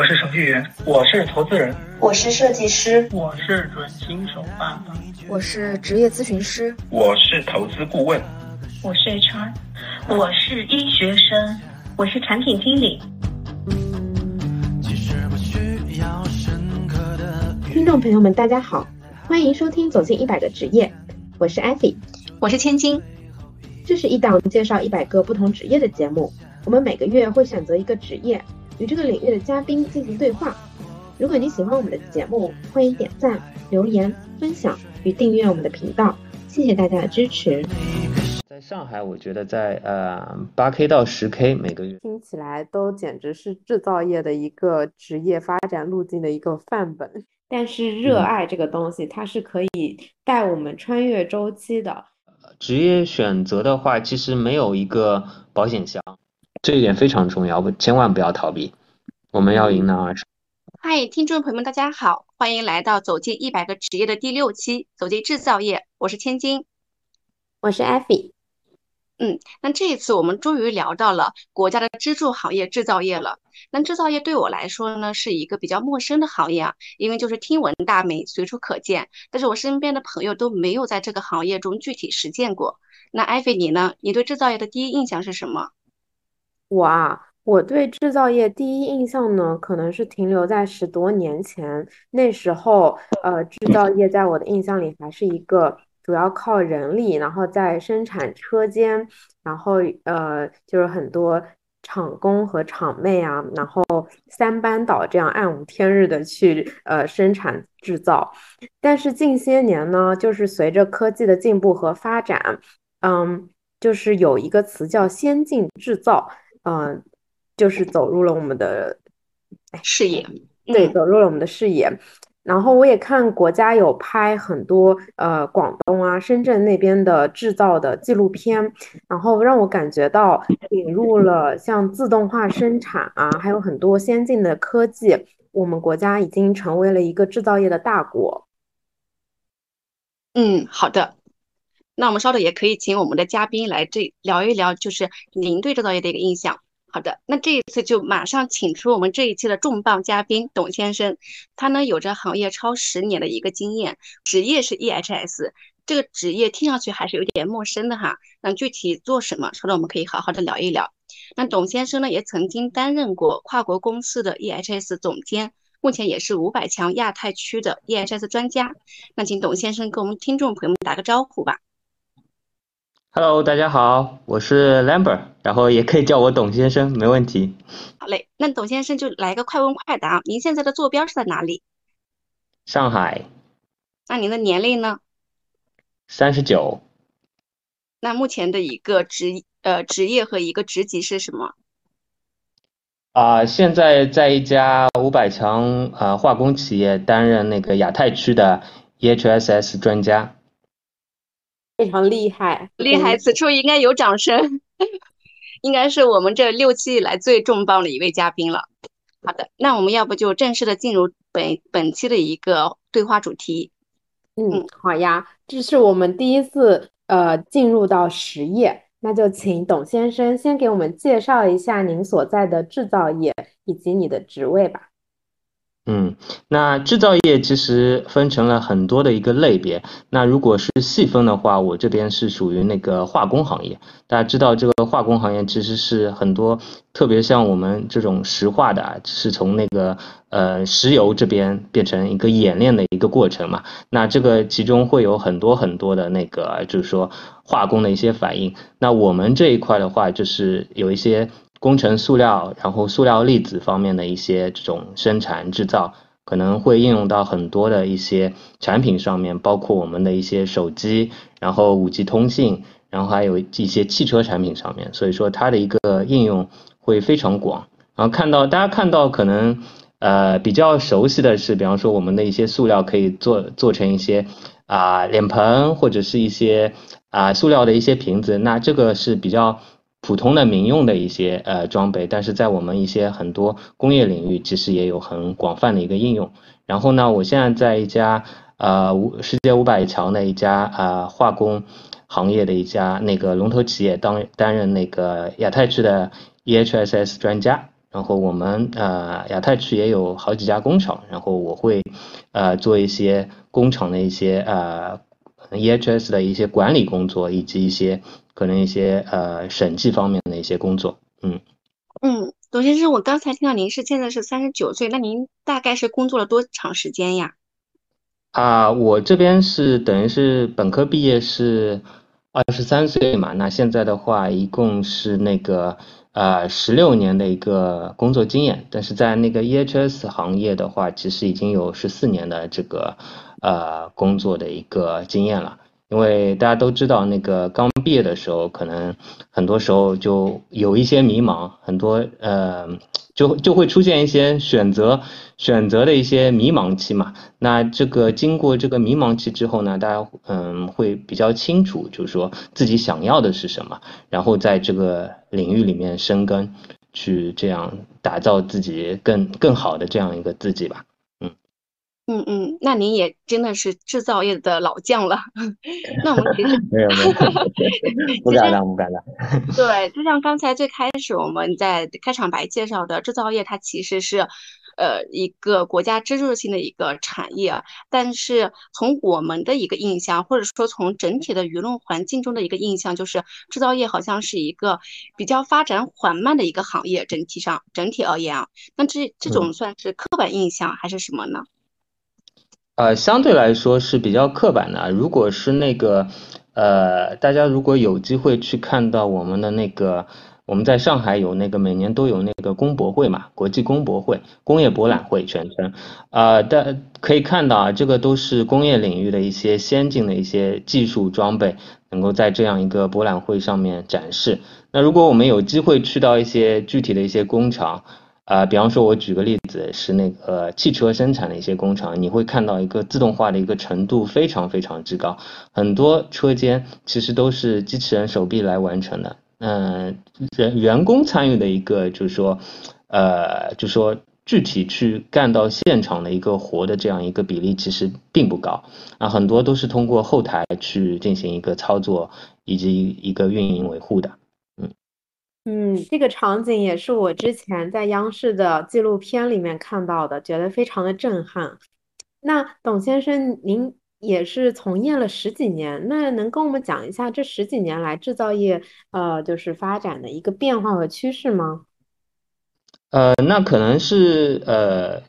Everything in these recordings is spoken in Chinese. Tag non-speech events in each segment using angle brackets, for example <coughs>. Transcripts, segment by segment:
我是程序员，我是投资人，我是设计师，我是准新手爸爸，我是职业咨询师，我是投资顾问，我是 HR，我是医学生，我是产品经理。听众朋友们，大家好，欢迎收听《走进一百个职业》，我是艾菲，我是千金。这是一档介绍一百个不同职业的节目，我们每个月会选择一个职业。与这个领域的嘉宾进行对话。如果你喜欢我们的节目，欢迎点赞、留言、分享与订阅我们的频道。谢谢大家的支持。在上海，我觉得在呃八 K 到十 K 每个月，听起来都简直是制造业的一个职业发展路径的一个范本。但是热爱这个东西，它是可以带我们穿越周期的。职业选择的话，其实没有一个保险箱。这一点非常重要，千万不要逃避。我们要迎难而上。嗨，听众朋友们，大家好，欢迎来到《走进一百个职业》的第六期，走进制造业。我是千金，我是艾菲。嗯，那这一次我们终于聊到了国家的支柱行业制造业了。那制造业对我来说呢，是一个比较陌生的行业啊，因为就是听闻大美，随处可见，但是我身边的朋友都没有在这个行业中具体实践过。那艾菲你呢？你对制造业的第一印象是什么？我啊，我对制造业第一印象呢，可能是停留在十多年前。那时候，呃，制造业在我的印象里还是一个主要靠人力，然后在生产车间，然后呃，就是很多厂工和厂妹啊，然后三班倒这样暗无天日的去呃生产制造。但是近些年呢，就是随着科技的进步和发展，嗯，就是有一个词叫先进制造。嗯，就是走入了我们的视野，对，走入了我们的视野。然后我也看国家有拍很多呃广东啊、深圳那边的制造的纪录片，然后让我感觉到引入了像自动化生产啊，还有很多先进的科技，我们国家已经成为了一个制造业的大国。嗯，好的。那我们稍后也可以请我们的嘉宾来这聊一聊，就是您对制造业的一个印象。好的，那这一次就马上请出我们这一期的重磅嘉宾董先生，他呢有着行业超十年的一个经验，职业是 EHS，这个职业听上去还是有点陌生的哈。那具体做什么，稍后我们可以好好的聊一聊。那董先生呢也曾经担任过跨国公司的 EHS 总监，目前也是五百强亚太区的 EHS 专家。那请董先生跟我们听众朋友们打个招呼吧。Hello，大家好，我是 Lambert，然后也可以叫我董先生，没问题。好嘞，那董先生就来个快问快答，您现在的坐标是在哪里？上海。那您的年龄呢？三十九。那目前的一个职呃职业和一个职级是什么？啊，现在在一家五百强啊化工企业担任那个亚太区的 EHSS 专家。非常厉害，厉害！此处应该有掌声，<laughs> 应该是我们这六期以来最重磅的一位嘉宾了。好的，那我们要不就正式的进入本本期的一个对话主题。嗯，好呀，这是我们第一次呃进入到实业，那就请董先生先给我们介绍一下您所在的制造业以及你的职位吧。嗯，那制造业其实分成了很多的一个类别。那如果是细分的话，我这边是属于那个化工行业。大家知道，这个化工行业其实是很多，特别像我们这种石化的，是从那个呃石油这边变成一个冶炼的一个过程嘛。那这个其中会有很多很多的那个，就是说化工的一些反应。那我们这一块的话，就是有一些。工程塑料，然后塑料粒子方面的一些这种生产制造，可能会应用到很多的一些产品上面，包括我们的一些手机，然后五 G 通信，然后还有一些汽车产品上面。所以说它的一个应用会非常广。然后看到大家看到可能呃比较熟悉的是，比方说我们的一些塑料可以做做成一些啊脸盆或者是一些啊塑料的一些瓶子，那这个是比较。普通的民用的一些呃装备，但是在我们一些很多工业领域，其实也有很广泛的一个应用。然后呢，我现在在一家呃五世界五百强的一家啊化工行业的一家那个龙头企业当担任那个亚太区的 EHSS 专家。然后我们呃亚太区也有好几家工厂，然后我会呃做一些工厂的一些呃 EHS 的一些管理工作，以及一些可能一些呃审计方面的一些工作。嗯嗯，董先生，我刚才听到您是现在是三十九岁，那您大概是工作了多长时间呀？啊，我这边是等于是本科毕业是二十三岁嘛，那现在的话一共是那个。呃，十六年的一个工作经验，但是在那个 EHS 行业的话，其实已经有十四年的这个呃工作的一个经验了。因为大家都知道，那个刚毕业的时候，可能很多时候就有一些迷茫，很多呃，就就会出现一些选择选择的一些迷茫期嘛。那这个经过这个迷茫期之后呢，大家嗯会比较清楚，就是说自己想要的是什么，然后在这个领域里面生根，去这样打造自己更更好的这样一个自己吧。嗯嗯，那您也真的是制造业的老将了。<laughs> 那我们其实没有没有，<laughs> 不敢当不敢当。对，就像刚才最开始我们在开场白介绍的，制造业它其实是呃一个国家支柱性的一个产业，但是从我们的一个印象，或者说从整体的舆论环境中的一个印象，就是制造业好像是一个比较发展缓慢的一个行业。整体上整体而言啊，那这这种算是刻板印象还是什么呢？呃，相对来说是比较刻板的。如果是那个，呃，大家如果有机会去看到我们的那个，我们在上海有那个每年都有那个工博会嘛，国际工博会，工业博览会全称，啊，但可以看到啊，这个都是工业领域的一些先进的一些技术装备，能够在这样一个博览会上面展示。那如果我们有机会去到一些具体的一些工厂，啊，比方说，我举个例子，是那个汽车生产的一些工厂，你会看到一个自动化的一个程度非常非常之高，很多车间其实都是机器人手臂来完成的。嗯，人员工参与的一个就是说，呃，就说具体去干到现场的一个活的这样一个比例其实并不高啊，很多都是通过后台去进行一个操作以及一个运营维护的。嗯，这个场景也是我之前在央视的纪录片里面看到的，觉得非常的震撼。那董先生，您也是从业了十几年，那能跟我们讲一下这十几年来制造业呃就是发展的一个变化和趋势吗？呃，那可能是呃。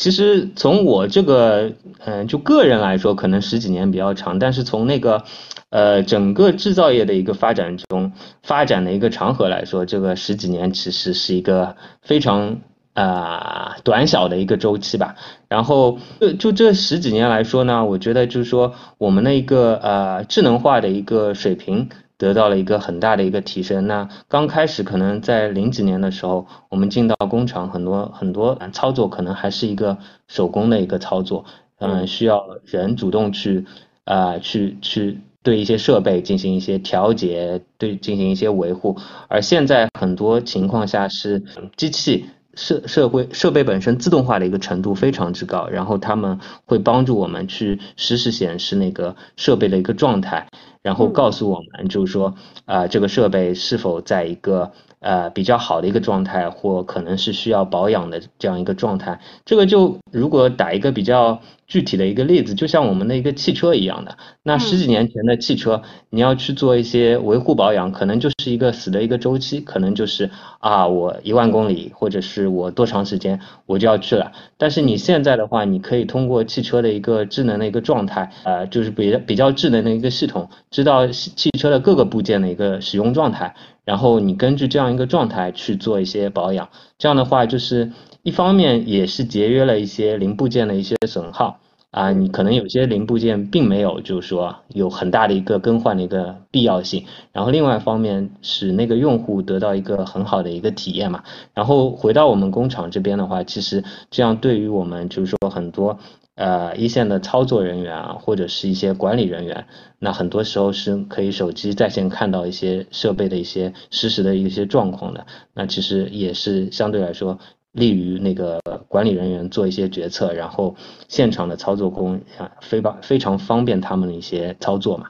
其实从我这个，嗯，就个人来说，可能十几年比较长，但是从那个，呃，整个制造业的一个发展中，发展的一个长河来说，这个十几年其实是一个非常啊短小的一个周期吧。然后就就这十几年来说呢，我觉得就是说我们的一个呃智能化的一个水平。得到了一个很大的一个提升。那刚开始可能在零几年的时候，我们进到工厂，很多很多操作可能还是一个手工的一个操作，嗯，需要人主动去啊去去对一些设备进行一些调节，对进行一些维护。而现在很多情况下是机器设设备设备本身自动化的一个程度非常之高，然后他们会帮助我们去实时显示那个设备的一个状态。然后告诉我们，就是说，啊，这个设备是否在一个呃比较好的一个状态，或可能是需要保养的这样一个状态。这个就如果打一个比较。具体的一个例子，就像我们的一个汽车一样的，那十几年前的汽车，你要去做一些维护保养，可能就是一个死的一个周期，可能就是啊，我一万公里，或者是我多长时间我就要去了。但是你现在的话，你可以通过汽车的一个智能的一个状态，呃，就是比比较智能的一个系统，知道汽车的各个部件的一个使用状态，然后你根据这样一个状态去做一些保养，这样的话就是。一方面也是节约了一些零部件的一些损耗啊，你可能有些零部件并没有，就是说有很大的一个更换的一个必要性。然后另外一方面使那个用户得到一个很好的一个体验嘛。然后回到我们工厂这边的话，其实这样对于我们就是说很多呃一线的操作人员啊，或者是一些管理人员，那很多时候是可以手机在线看到一些设备的一些实时的一些状况的。那其实也是相对来说。利于那个管理人员做一些决策，然后现场的操作工啊，非常非常方便他们的一些操作嘛。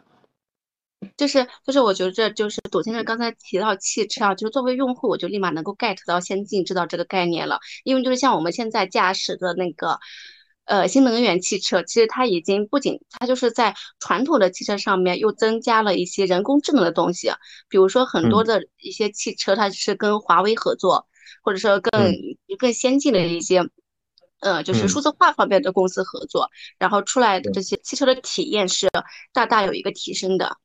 就是就是我觉得这就是董先生刚才提到汽车啊，就是作为用户，我就立马能够 get 到先进制造这个概念了，因为就是像我们现在驾驶的那个。呃，新能源汽车其实它已经不仅它就是在传统的汽车上面又增加了一些人工智能的东西，比如说很多的一些汽车它是跟华为合作，或者说更更先进的一些，呃，就是数字化方面的公司合作，然后出来的这些汽车的体验是大大有一个提升的。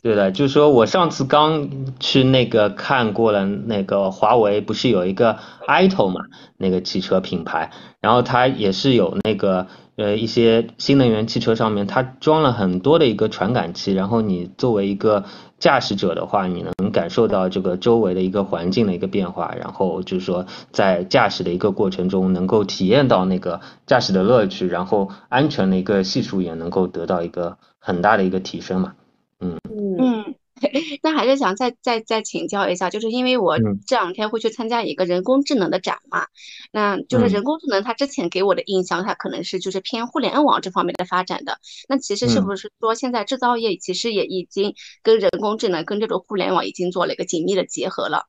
对的，就是说我上次刚去那个看过了，那个华为不是有一个 ito 嘛，那个汽车品牌，然后它也是有那个呃一些新能源汽车上面它装了很多的一个传感器，然后你作为一个驾驶者的话，你能感受到这个周围的一个环境的一个变化，然后就是说在驾驶的一个过程中能够体验到那个驾驶的乐趣，然后安全的一个系数也能够得到一个很大的一个提升嘛。嗯，<laughs> 那还是想再再再请教一下，就是因为我这两天会去参加一个人工智能的展嘛，那就是人工智能，它之前给我的印象，它可能是就是偏互联网这方面的发展的。那其实是不是说现在制造业其实也已经跟人工智能跟这种互联网已经做了一个紧密的结合了？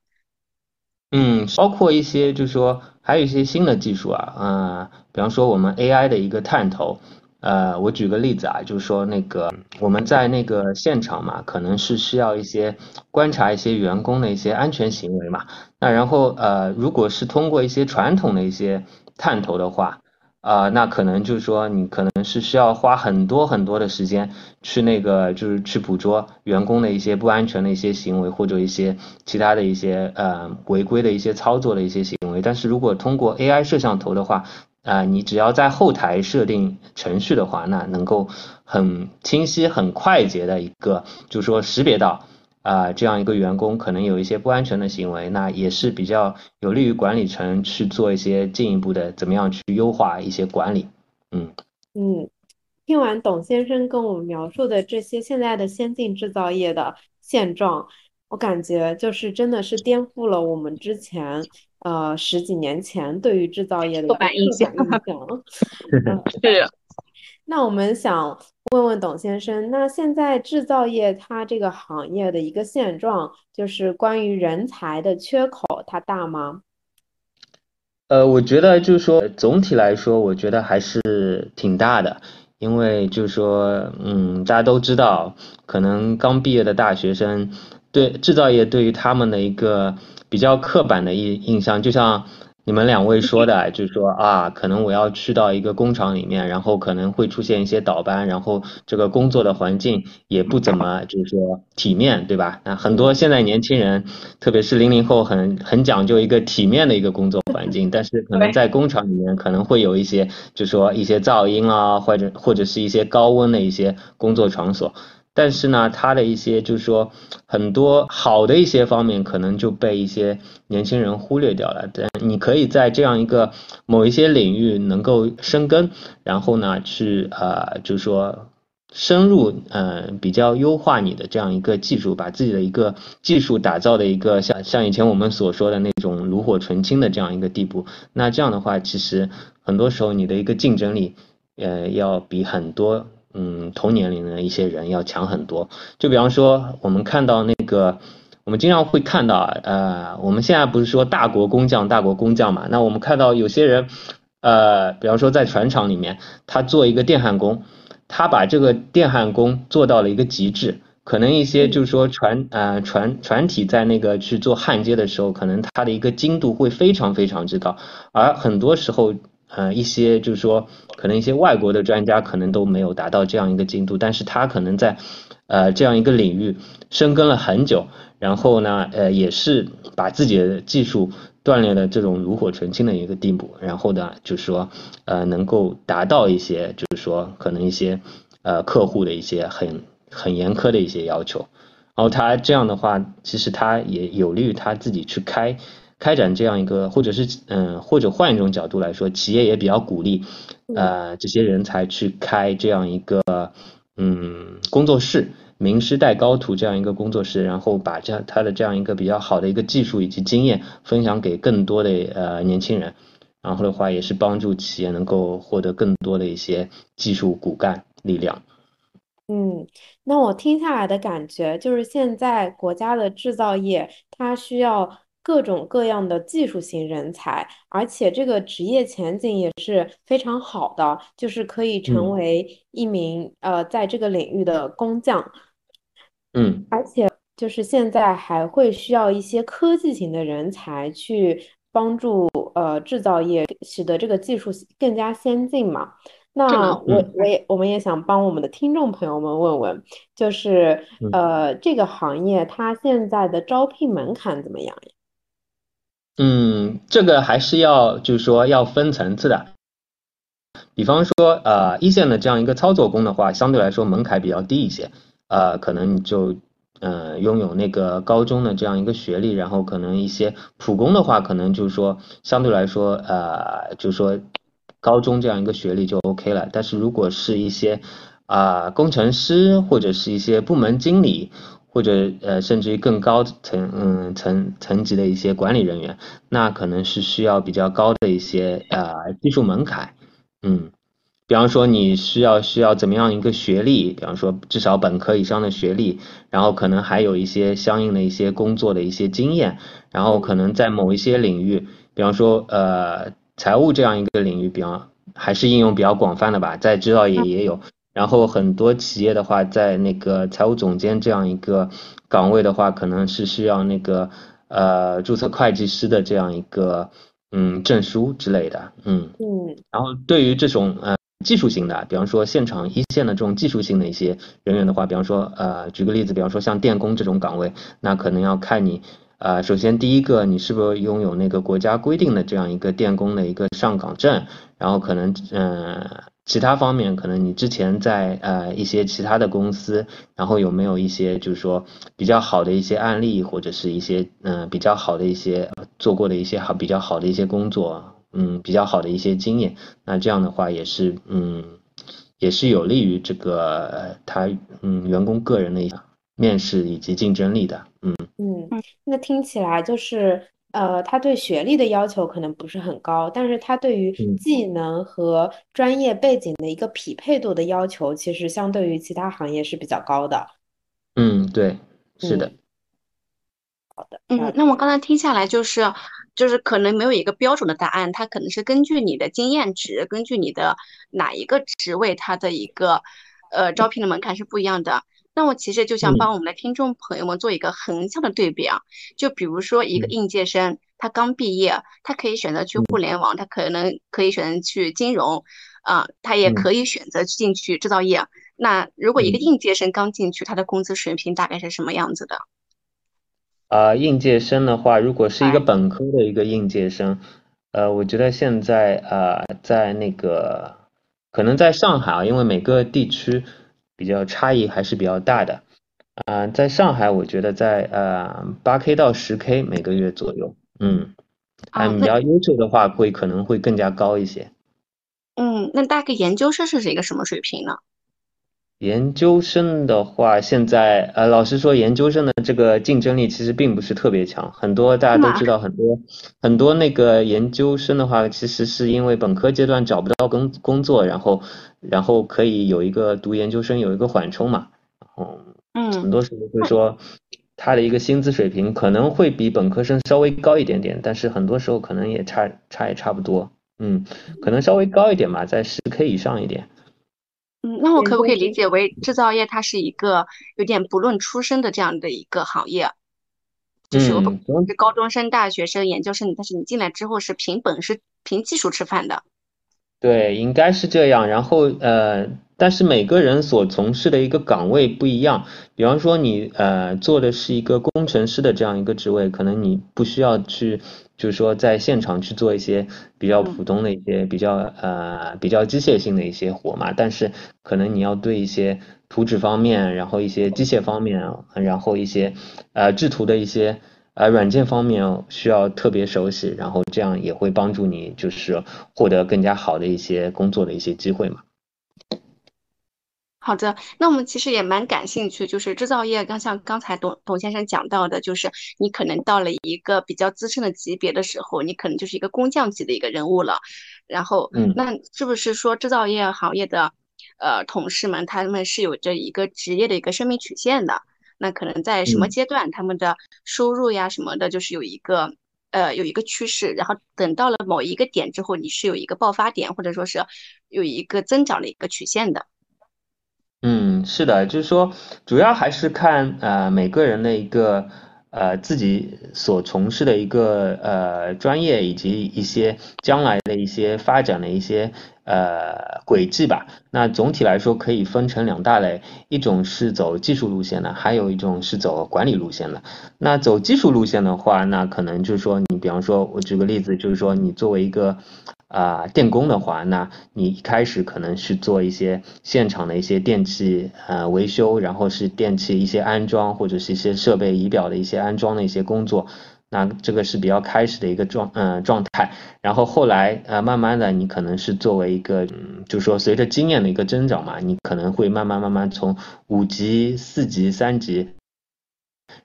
嗯，包括一些就是说还有一些新的技术啊，啊，比方说我们 AI 的一个探头。呃，我举个例子啊，就是说那个我们在那个现场嘛，可能是需要一些观察一些员工的一些安全行为嘛。那然后呃，如果是通过一些传统的一些探头的话，啊，那可能就是说你可能是需要花很多很多的时间去那个就是去捕捉员工的一些不安全的一些行为或者一些其他的一些呃违规的一些操作的一些行为。但是如果通过 AI 摄像头的话，啊，你只要在后台设定程序的话，那能够很清晰、很快捷的一个，就是说识别到啊这样一个员工可能有一些不安全的行为，那也是比较有利于管理层去做一些进一步的怎么样去优化一些管理。嗯嗯，听完董先生跟我们描述的这些现在的先进制造业的现状，我感觉就是真的是颠覆了我们之前。呃，十几年前对于制造业的刻板印象，<laughs> 是。那我们想问问董先生，那现在制造业它这个行业的一个现状，就是关于人才的缺口，它大吗？呃，我觉得就是说，总体来说，我觉得还是挺大的，因为就是说，嗯，大家都知道，可能刚毕业的大学生对制造业对于他们的一个。比较刻板的印印象，就像你们两位说的，就是说啊，可能我要去到一个工厂里面，然后可能会出现一些倒班，然后这个工作的环境也不怎么，就是说体面，对吧？那很多现在年轻人，特别是零零后，很很讲究一个体面的一个工作环境，但是可能在工厂里面可能会有一些，就是说一些噪音啊，或者或者是一些高温的一些工作场所。但是呢，它的一些就是说很多好的一些方面，可能就被一些年轻人忽略掉了。但你可以在这样一个某一些领域能够生根，然后呢，去呃，就是说深入呃，比较优化你的这样一个技术，把自己的一个技术打造的一个像像以前我们所说的那种炉火纯青的这样一个地步。那这样的话，其实很多时候你的一个竞争力，呃，要比很多。嗯，同年龄的一些人要强很多。就比方说，我们看到那个，我们经常会看到，呃，我们现在不是说大国工匠，大国工匠嘛？那我们看到有些人，呃，比方说在船厂里面，他做一个电焊工，他把这个电焊工做到了一个极致。可能一些就是说船，呃，船船体在那个去做焊接的时候，可能它的一个精度会非常非常之高，而很多时候。呃，一些就是说，可能一些外国的专家可能都没有达到这样一个精度，但是他可能在，呃，这样一个领域深耕了很久，然后呢，呃，也是把自己的技术锻炼的这种炉火纯青的一个地步，然后呢，就是说，呃，能够达到一些，就是说，可能一些，呃，客户的一些很很严苛的一些要求，然后他这样的话，其实他也有利于他自己去开。开展这样一个，或者是嗯，或者换一种角度来说，企业也比较鼓励，呃，这些人才去开这样一个嗯工作室，名师带高徒这样一个工作室，然后把这样他的这样一个比较好的一个技术以及经验分享给更多的呃年轻人，然后的话也是帮助企业能够获得更多的一些技术骨干力量。嗯，那我听下来的感觉就是，现在国家的制造业它需要各种各样的技术型人才，而且这个职业前景也是非常好的，就是可以成为一名呃在这个领域的工匠。嗯，而且就是现在还会需要一些科技型的人才去帮助呃制造业，使得这个技术更加先进嘛。那我我也我们也想帮我们的听众朋友们问问，就是呃这个行业它现在的招聘门槛怎么样呀？嗯，这个还是要就是说要分层次的，比方说呃一线的这样一个操作工的话，相对来说门槛比较低一些，呃可能你就呃拥有那个高中的这样一个学历，然后可能一些普工的话，可能就是说相对来说呃就是说。高中这样一个学历就 OK 了，但是如果是一些啊工程师或者是一些部门经理，或者呃甚至于更高层嗯层层级的一些管理人员，那可能是需要比较高的一些呃技术门槛，嗯，比方说你需要需要怎么样一个学历，比方说至少本科以上的学历，然后可能还有一些相应的一些工作的一些经验，然后可能在某一些领域，比方说呃。财务这样一个领域，比方还是应用比较广泛的吧，在制造业也有。然后很多企业的话，在那个财务总监这样一个岗位的话，可能是需要那个呃注册会计师的这样一个嗯证书之类的，嗯嗯。然后对于这种呃技术型的，比方说现场一线的这种技术性的一些人员的话，比方说呃举个例子，比方说像电工这种岗位，那可能要看你。啊，首先第一个，你是不是拥有那个国家规定的这样一个电工的一个上岗证？然后可能，嗯，其他方面，可能你之前在呃一些其他的公司，然后有没有一些就是说比较好的一些案例，或者是一些嗯比较好的一些做过的一些好比较好的一些工作，嗯，比较好的一些经验。那这样的话也是，嗯，也是有利于这个他嗯员工个人的一面试以及竞争力的，嗯。嗯，那听起来就是，呃，他对学历的要求可能不是很高，但是他对于技能和专业背景的一个匹配度的要求，其实相对于其他行业是比较高的。嗯，对，是的。好的，嗯，那我刚才听下来就是，就是可能没有一个标准的答案，它可能是根据你的经验值，根据你的哪一个职位，它的一个呃招聘的门槛是不一样的。那我其实就想帮我们的听众朋友们做一个横向的对比啊，就比如说一个应届生，他刚毕业，他可以选择去互联网，他可能可以选择去金融，啊，他也可以选择进去制造业。那如果一个应届生刚进去，他的工资水平大概是什么样子的？啊，应届生的话，如果是一个本科的一个应届生，呃，我觉得现在啊，在那个可能在上海啊，因为每个地区。比较差异还是比较大的，啊，在上海，我觉得在呃八 K 到十 K 每个月左右，嗯，啊，比较优秀的话会可能会更加高一些。嗯，那大概研究生是一个什么水平呢？研究生的话，现在呃，老实说，研究生的这个竞争力其实并不是特别强，很多大家都知道，很多很多那个研究生的话，其实是因为本科阶段找不到工工作，然后然后可以有一个读研究生有一个缓冲嘛，然后嗯，很多时候会说他的一个薪资水平可能会比本科生稍微高一点点，但是很多时候可能也差差也差不多，嗯，可能稍微高一点吧，在十 K 以上一点。嗯，那我可不可以理解为制造业它是一个有点不论出身的这样的一个行业？就是我不是高中生、大学生、研究生，但是你进来之后是凭本事、凭技术吃饭的。对，应该是这样。然后呃，但是每个人所从事的一个岗位不一样。比方说你呃做的是一个工程师的这样一个职位，可能你不需要去。就是说，在现场去做一些比较普通的一些比较呃比较机械性的一些活嘛，但是可能你要对一些图纸方面，然后一些机械方面，然后一些呃制图的一些呃软件方面需要特别熟悉，然后这样也会帮助你就是获得更加好的一些工作的一些机会嘛。好的，那我们其实也蛮感兴趣，就是制造业，刚像刚才董董先生讲到的，就是你可能到了一个比较资深的级别的时候，你可能就是一个工匠级的一个人物了。然后，嗯，那是不是说制造业行业的呃同事们，他们是有着一个职业的一个生命曲线的。那可能在什么阶段，他们的收入呀什么的，就是有一个呃有一个趋势，然后等到了某一个点之后，你是有一个爆发点，或者说是有一个增长的一个曲线的。嗯，是的，就是说主要还是看呃每个人的一个。呃，自己所从事的一个呃专业，以及一些将来的一些发展的一些呃轨迹吧。那总体来说可以分成两大类，一种是走技术路线的，还有一种是走管理路线的。那走技术路线的话，那可能就是说，你比方说，我举个例子，就是说你作为一个。啊，电工的话，那你一开始可能是做一些现场的一些电器呃维修，然后是电器一些安装或者是一些设备仪表的一些安装的一些工作，那这个是比较开始的一个状嗯状态。然后后来呃慢慢的，你可能是作为一个，嗯，就说随着经验的一个增长嘛，你可能会慢慢慢慢从五级、四级、三级。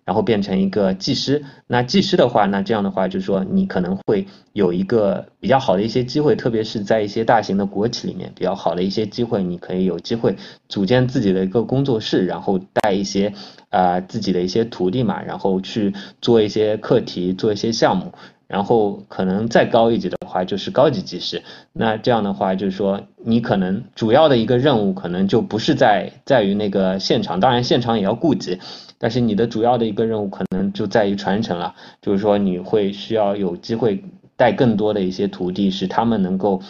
然后变成一个技师，那技师的话，那这样的话就是说，你可能会有一个比较好的一些机会，特别是在一些大型的国企里面，比较好的一些机会，你可以有机会组建自己的一个工作室，然后带一些啊自己的一些徒弟嘛，然后去做一些课题，做一些项目。然后可能再高一级的话就是高级技师，那这样的话就是说你可能主要的一个任务可能就不是在在于那个现场，当然现场也要顾及，但是你的主要的一个任务可能就在于传承了，就是说你会需要有机会带更多的一些徒弟，使他们能够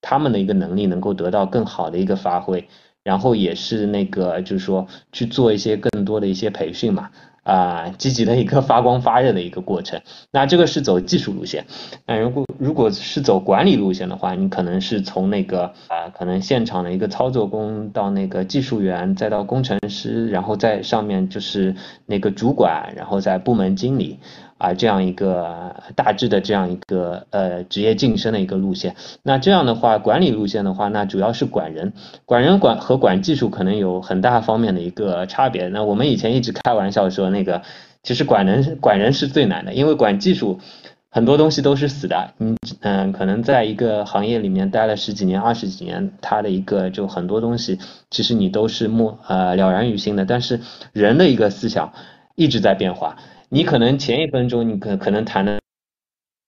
他们的一个能力能够得到更好的一个发挥，然后也是那个就是说去做一些更多的一些培训嘛。啊，积极的一个发光发热的一个过程。那这个是走技术路线。那如果如果是走管理路线的话，你可能是从那个啊，可能现场的一个操作工到那个技术员，再到工程师，然后在上面就是那个主管，然后在部门经理。啊，这样一个大致的这样一个呃职业晋升的一个路线，那这样的话，管理路线的话，那主要是管人，管人管和管技术可能有很大方面的一个差别。那我们以前一直开玩笑说，那个其实管人管人是最难的，因为管技术很多东西都是死的。嗯嗯，可能在一个行业里面待了十几年、二十几年，它的一个就很多东西，其实你都是默呃了然于心的。但是人的一个思想一直在变化。你可能前一分钟你可可能谈的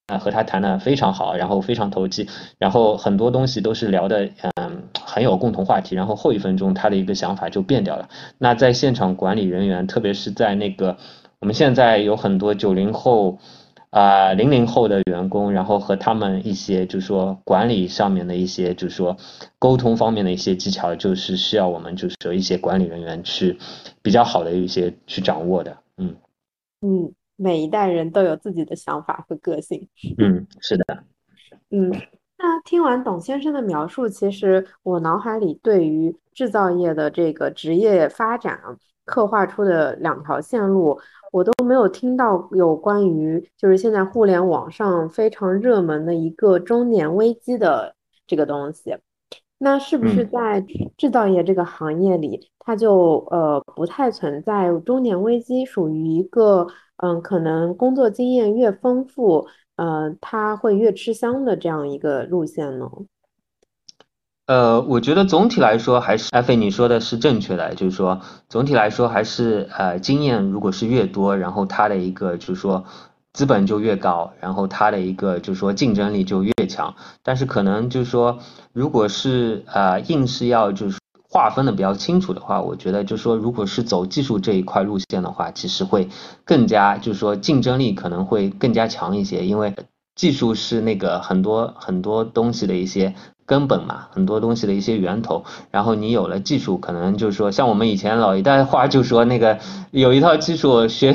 啊和他谈的非常好，然后非常投机，然后很多东西都是聊的嗯很有共同话题，然后后一分钟他的一个想法就变掉了。那在现场管理人员，特别是在那个我们现在有很多九零后啊零零后的员工，然后和他们一些就是说管理上面的一些就是说沟通方面的一些技巧，就是需要我们就是说一些管理人员去比较好的一些去掌握的，嗯。嗯，每一代人都有自己的想法和个性。嗯，是的。<laughs> 嗯，那听完董先生的描述，其实我脑海里对于制造业的这个职业发展刻画出的两条线路，我都没有听到有关于就是现在互联网上非常热门的一个中年危机的这个东西。那是不是在制造业这个行业里，它就呃不太存在中年危机，属于一个嗯可能工作经验越丰富，呃他会越吃香的这样一个路线呢？呃，我觉得总体来说还是艾菲你说的是正确的，就是说总体来说还是呃经验如果是越多，然后他的一个就是说。资本就越高，然后它的一个就是说竞争力就越强。但是可能就是说，如果是呃硬是要就是划分的比较清楚的话，我觉得就是说，如果是走技术这一块路线的话，其实会更加就是说竞争力可能会更加强一些，因为技术是那个很多很多东西的一些。根本嘛，很多东西的一些源头，然后你有了技术，可能就是说，像我们以前老一代话就说那个有一套技术，学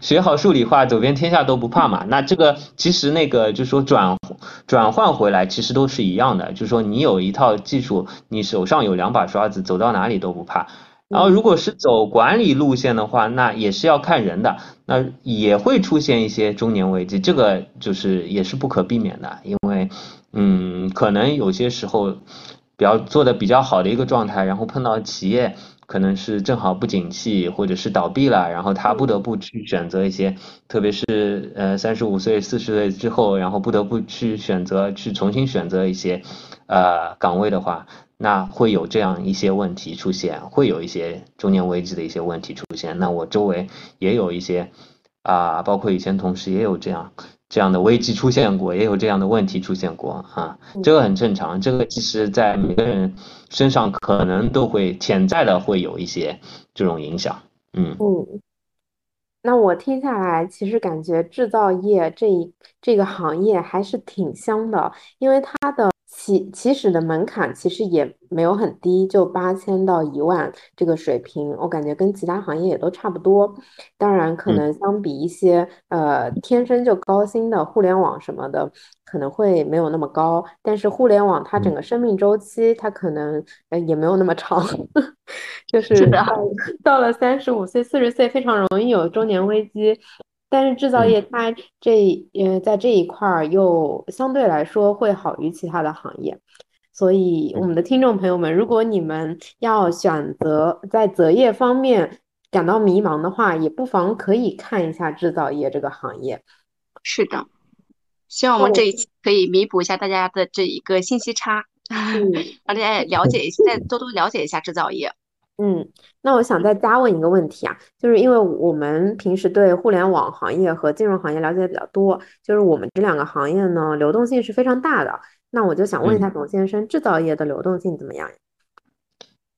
学好数理化，走遍天下都不怕嘛。那这个其实那个就是说转转换回来，其实都是一样的，就是说你有一套技术，你手上有两把刷子，走到哪里都不怕。然后如果是走管理路线的话，那也是要看人的，那也会出现一些中年危机，这个就是也是不可避免的，因为。嗯，可能有些时候，比较做的比较好的一个状态，然后碰到企业可能是正好不景气，或者是倒闭了，然后他不得不去选择一些，特别是呃三十五岁、四十岁之后，然后不得不去选择去重新选择一些呃岗位的话，那会有这样一些问题出现，会有一些中年危机的一些问题出现。那我周围也有一些啊，包括以前同事也有这样这样的危机出现过，也有这样的问题出现过啊，这个很正常。这个其实在每个人身上可能都会潜在的会有一些这种影响。嗯嗯，那我听下来，其实感觉制造业这一这个行业还是挺香的，因为它的。起起始的门槛其实也没有很低，就八千到一万这个水平，我感觉跟其他行业也都差不多。当然，可能相比一些呃天生就高薪的互联网什么的，可能会没有那么高。但是互联网它整个生命周期，它可能呃也没有那么长，<laughs> 就是到到了三十五岁、四十岁，非常容易有中年危机。但是制造业它这呃在这一块儿又相对来说会好于其他的行业，所以我们的听众朋友们，如果你们要选择在择业方面感到迷茫的话，也不妨可以看一下制造业这个行业。是的，希望我们这一期可以弥补一下大家的这一个信息差，<laughs> 让大家也了解一下，再多多了解一下制造业。嗯，那我想再加问一个问题啊，就是因为我们平时对互联网行业和金融行业了解的比较多，就是我们这两个行业呢，流动性是非常大的。那我就想问一下董先生，制造业的流动性怎么样呀？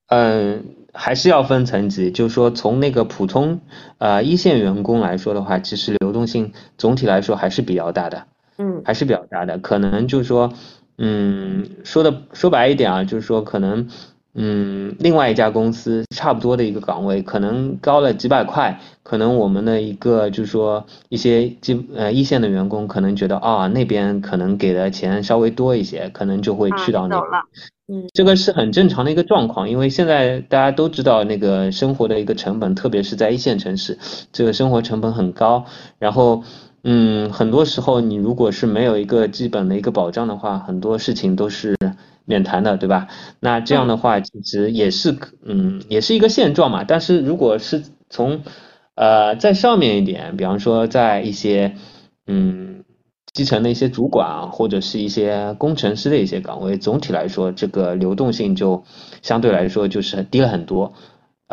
嗯，还是要分层级，就是说从那个普通呃一线员工来说的话，其实流动性总体来说还是比较大的。嗯，还是比较大的，可能就是说，嗯，说的说白一点啊，就是说可能。嗯，另外一家公司差不多的一个岗位，可能高了几百块，可能我们的一个就是说一些基呃一线的员工可能觉得啊那边可能给的钱稍微多一些，可能就会去到那边。嗯，这个是很正常的一个状况，因为现在大家都知道那个生活的一个成本，特别是在一线城市，这个生活成本很高。然后，嗯，很多时候你如果是没有一个基本的一个保障的话，很多事情都是。免谈的，对吧？那这样的话，其实也是，嗯，也是一个现状嘛。但是如果是从，呃，在上面一点，比方说在一些，嗯，基层的一些主管啊，或者是一些工程师的一些岗位，总体来说，这个流动性就相对来说就是低了很多。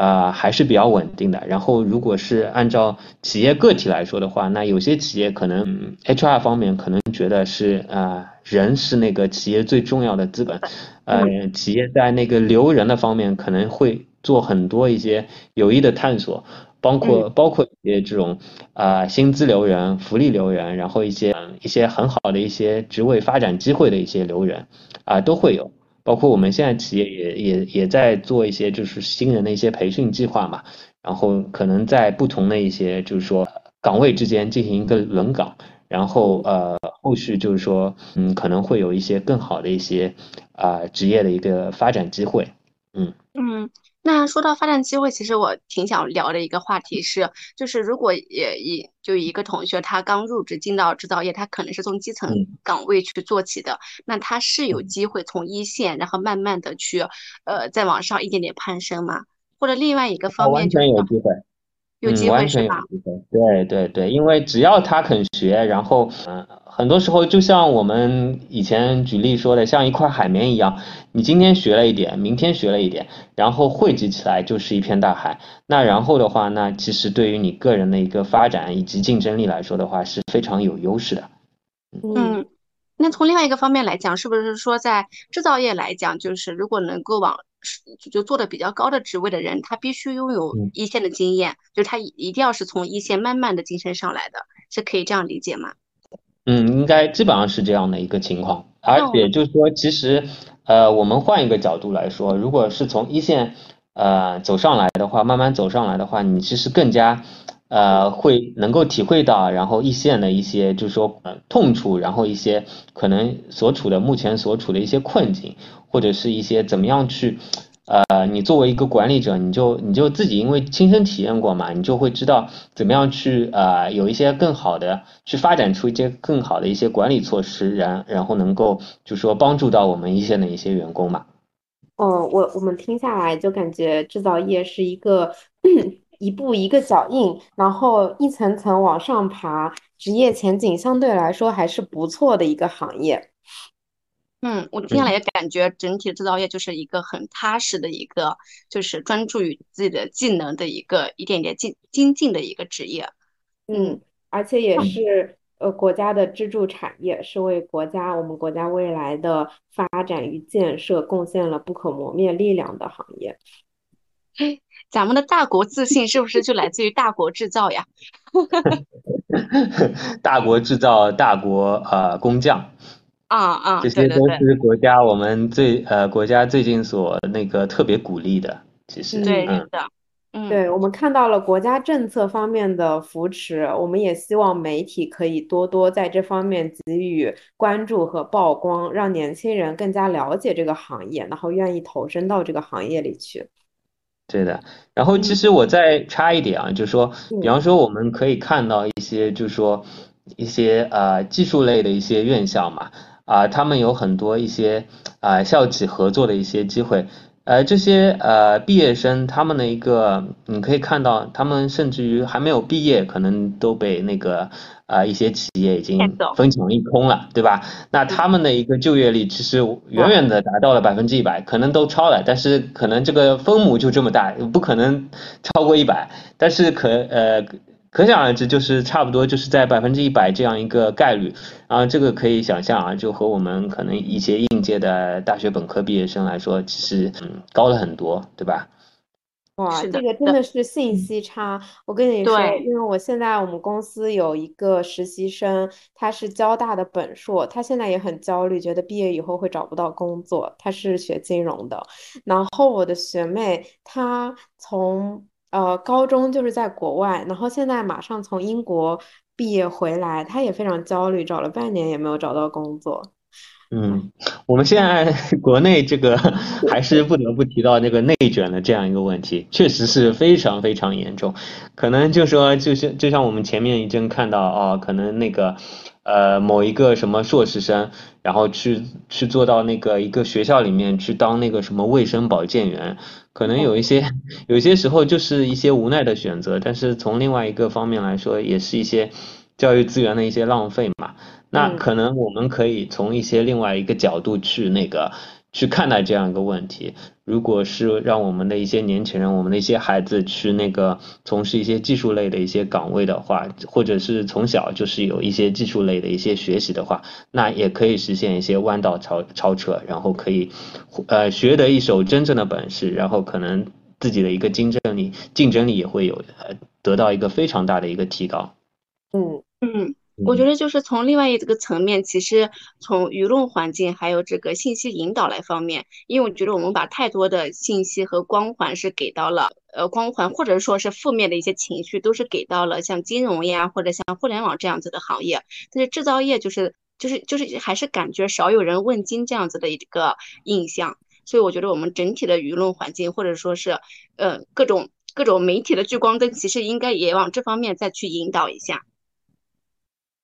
啊，还是比较稳定的。然后，如果是按照企业个体来说的话，那有些企业可能 HR 方面可能觉得是啊，人是那个企业最重要的资本。<laughs> 呃，企业在那个留人的方面可能会做很多一些有益的探索，包括包括一些这种啊薪资留人、福利留人，然后一些一些很好的一些职位发展机会的一些留人啊都会有。包括我们现在企业也也也在做一些就是新人的一些培训计划嘛，然后可能在不同的一些就是说岗位之间进行一个轮岗，然后呃后续就是说嗯可能会有一些更好的一些啊职业的一个发展机会，嗯嗯。那说到发展机会，其实我挺想聊的一个话题是，就是如果也一就一个同学他刚入职进到制造业，他可能是从基层岗位去做起的，那他是有机会从一线，然后慢慢的去呃再往上一点点攀升吗？或者另外一个方面，完全有机会，有机会是吧？对对对，因为只要他肯学，然后嗯。很多时候，就像我们以前举例说的，像一块海绵一样，你今天学了一点，明天学了一点，然后汇集起来就是一片大海。那然后的话，那其实对于你个人的一个发展以及竞争力来说的话，是非常有优势的。嗯，那从另外一个方面来讲，是不是说在制造业来讲，就是如果能够往就做的比较高的职位的人，他必须拥有一线的经验，就是他一定要是从一线慢慢的晋升上来的，是可以这样理解吗？嗯，应该基本上是这样的一个情况，而且就是说，其实，呃，我们换一个角度来说，如果是从一线，呃，走上来的话，慢慢走上来的话，你其实更加，呃，会能够体会到，然后一线的一些就是说痛处，然后一些可能所处的目前所处的一些困境，或者是一些怎么样去。呃，你作为一个管理者，你就你就自己因为亲身体验过嘛，你就会知道怎么样去呃有一些更好的去发展出一些更好的一些管理措施，然然后能够就说帮助到我们一线的一些员工嘛。哦，我我们听下来就感觉制造业是一个 <coughs> 一步一个脚印，然后一层层往上爬，职业前景相对来说还是不错的一个行业。嗯，我听下来也感觉整体制造业就是一个很踏实的一个，就是专注于自己的技能的一个一点点精精进的一个职业。嗯，而且也是呃国家的支柱产业，是为国家我们国家未来的发展与建设贡献了不可磨灭力量的行业。咱们的大国自信是不是就来自于大国制造呀？<laughs> <laughs> 大国制造，大国呃工匠。啊啊，这些都是国家我们最呃国家最近所那个特别鼓励的，其实对的，嗯，对我们看到了国家政策方面的扶持，我们也希望媒体可以多多在这方面给予关注和曝光，让年轻人更加了解这个行业，然后愿意投身到这个行业里去。对的，然后其实我再插一点啊，就是说，比方说我们可以看到一些，就是说一些呃技术类的一些院校嘛。啊，他们有很多一些啊校企合作的一些机会，呃，这些呃毕业生他们的一个，你可以看到，他们甚至于还没有毕业，可能都被那个啊一些企业已经分抢一空了，对吧？那他们的一个就业率其实远远的达到了百分之一百，可能都超了，但是可能这个分母就这么大，不可能超过一百，但是可呃。可想而知，就是差不多就是在百分之一百这样一个概率，然后这个可以想象啊，就和我们可能一些应届的大学本科毕业生来说，其实嗯高了很多，对吧？哇，这个真的是信息差。我跟你说，因为我现在我们公司有一个实习生，他是交大的本硕，他现在也很焦虑，觉得毕业以后会找不到工作。他是学金融的，然后我的学妹她从。呃，高中就是在国外，然后现在马上从英国毕业回来，他也非常焦虑，找了半年也没有找到工作。嗯，我们现在 <laughs> 国内这个还是不得不提到那个内卷的这样一个问题，确实是非常非常严重。可能就说，就是就像我们前面一阵看到啊，可能那个。呃，某一个什么硕士生，然后去去做到那个一个学校里面去当那个什么卫生保健员，可能有一些有些时候就是一些无奈的选择，但是从另外一个方面来说，也是一些教育资源的一些浪费嘛。那可能我们可以从一些另外一个角度去那个。去看待这样一个问题，如果是让我们的一些年轻人，我们的一些孩子去那个从事一些技术类的一些岗位的话，或者是从小就是有一些技术类的一些学习的话，那也可以实现一些弯道超超车，然后可以呃学得一手真正的本事，然后可能自己的一个竞争力竞争力也会有呃得到一个非常大的一个提高。嗯嗯。我觉得就是从另外一个层面，其实从舆论环境还有这个信息引导来方面，因为我觉得我们把太多的信息和光环是给到了呃光环，或者说是负面的一些情绪，都是给到了像金融呀或者像互联网这样子的行业，但是制造业就是就是就是还是感觉少有人问津这样子的一个印象，所以我觉得我们整体的舆论环境或者说是呃各种各种媒体的聚光灯，其实应该也往这方面再去引导一下。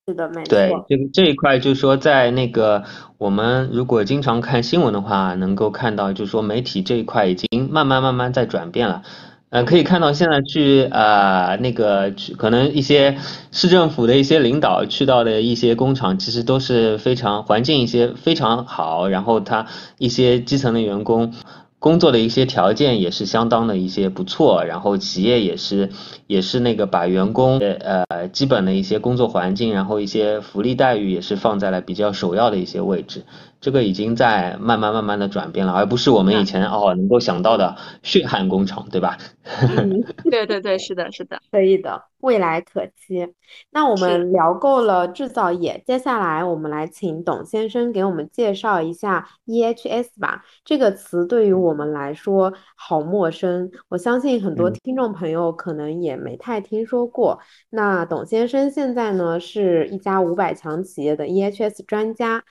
是的，没错。对，这个这一块就是说，在那个我们如果经常看新闻的话，能够看到，就是说媒体这一块已经慢慢慢慢在转变了。呃，可以看到现在去啊那个去，可能一些市政府的一些领导去到的一些工厂，其实都是非常环境一些非常好，然后他一些基层的员工。工作的一些条件也是相当的一些不错，然后企业也是也是那个把员工呃基本的一些工作环境，然后一些福利待遇也是放在了比较首要的一些位置。这个已经在慢慢慢慢的转变了，而不是我们以前哦能够想到的血汗工厂，对吧？<laughs> 对对对，是的，是的，可以的，未来可期。那我们聊够了制造业，接下来我们来请董先生给我们介绍一下 EHS 吧。这个词对于我们来说好陌生，我相信很多听众朋友可能也没太听说过。那董先生现在呢是一家五百强企业的 EHS 专家。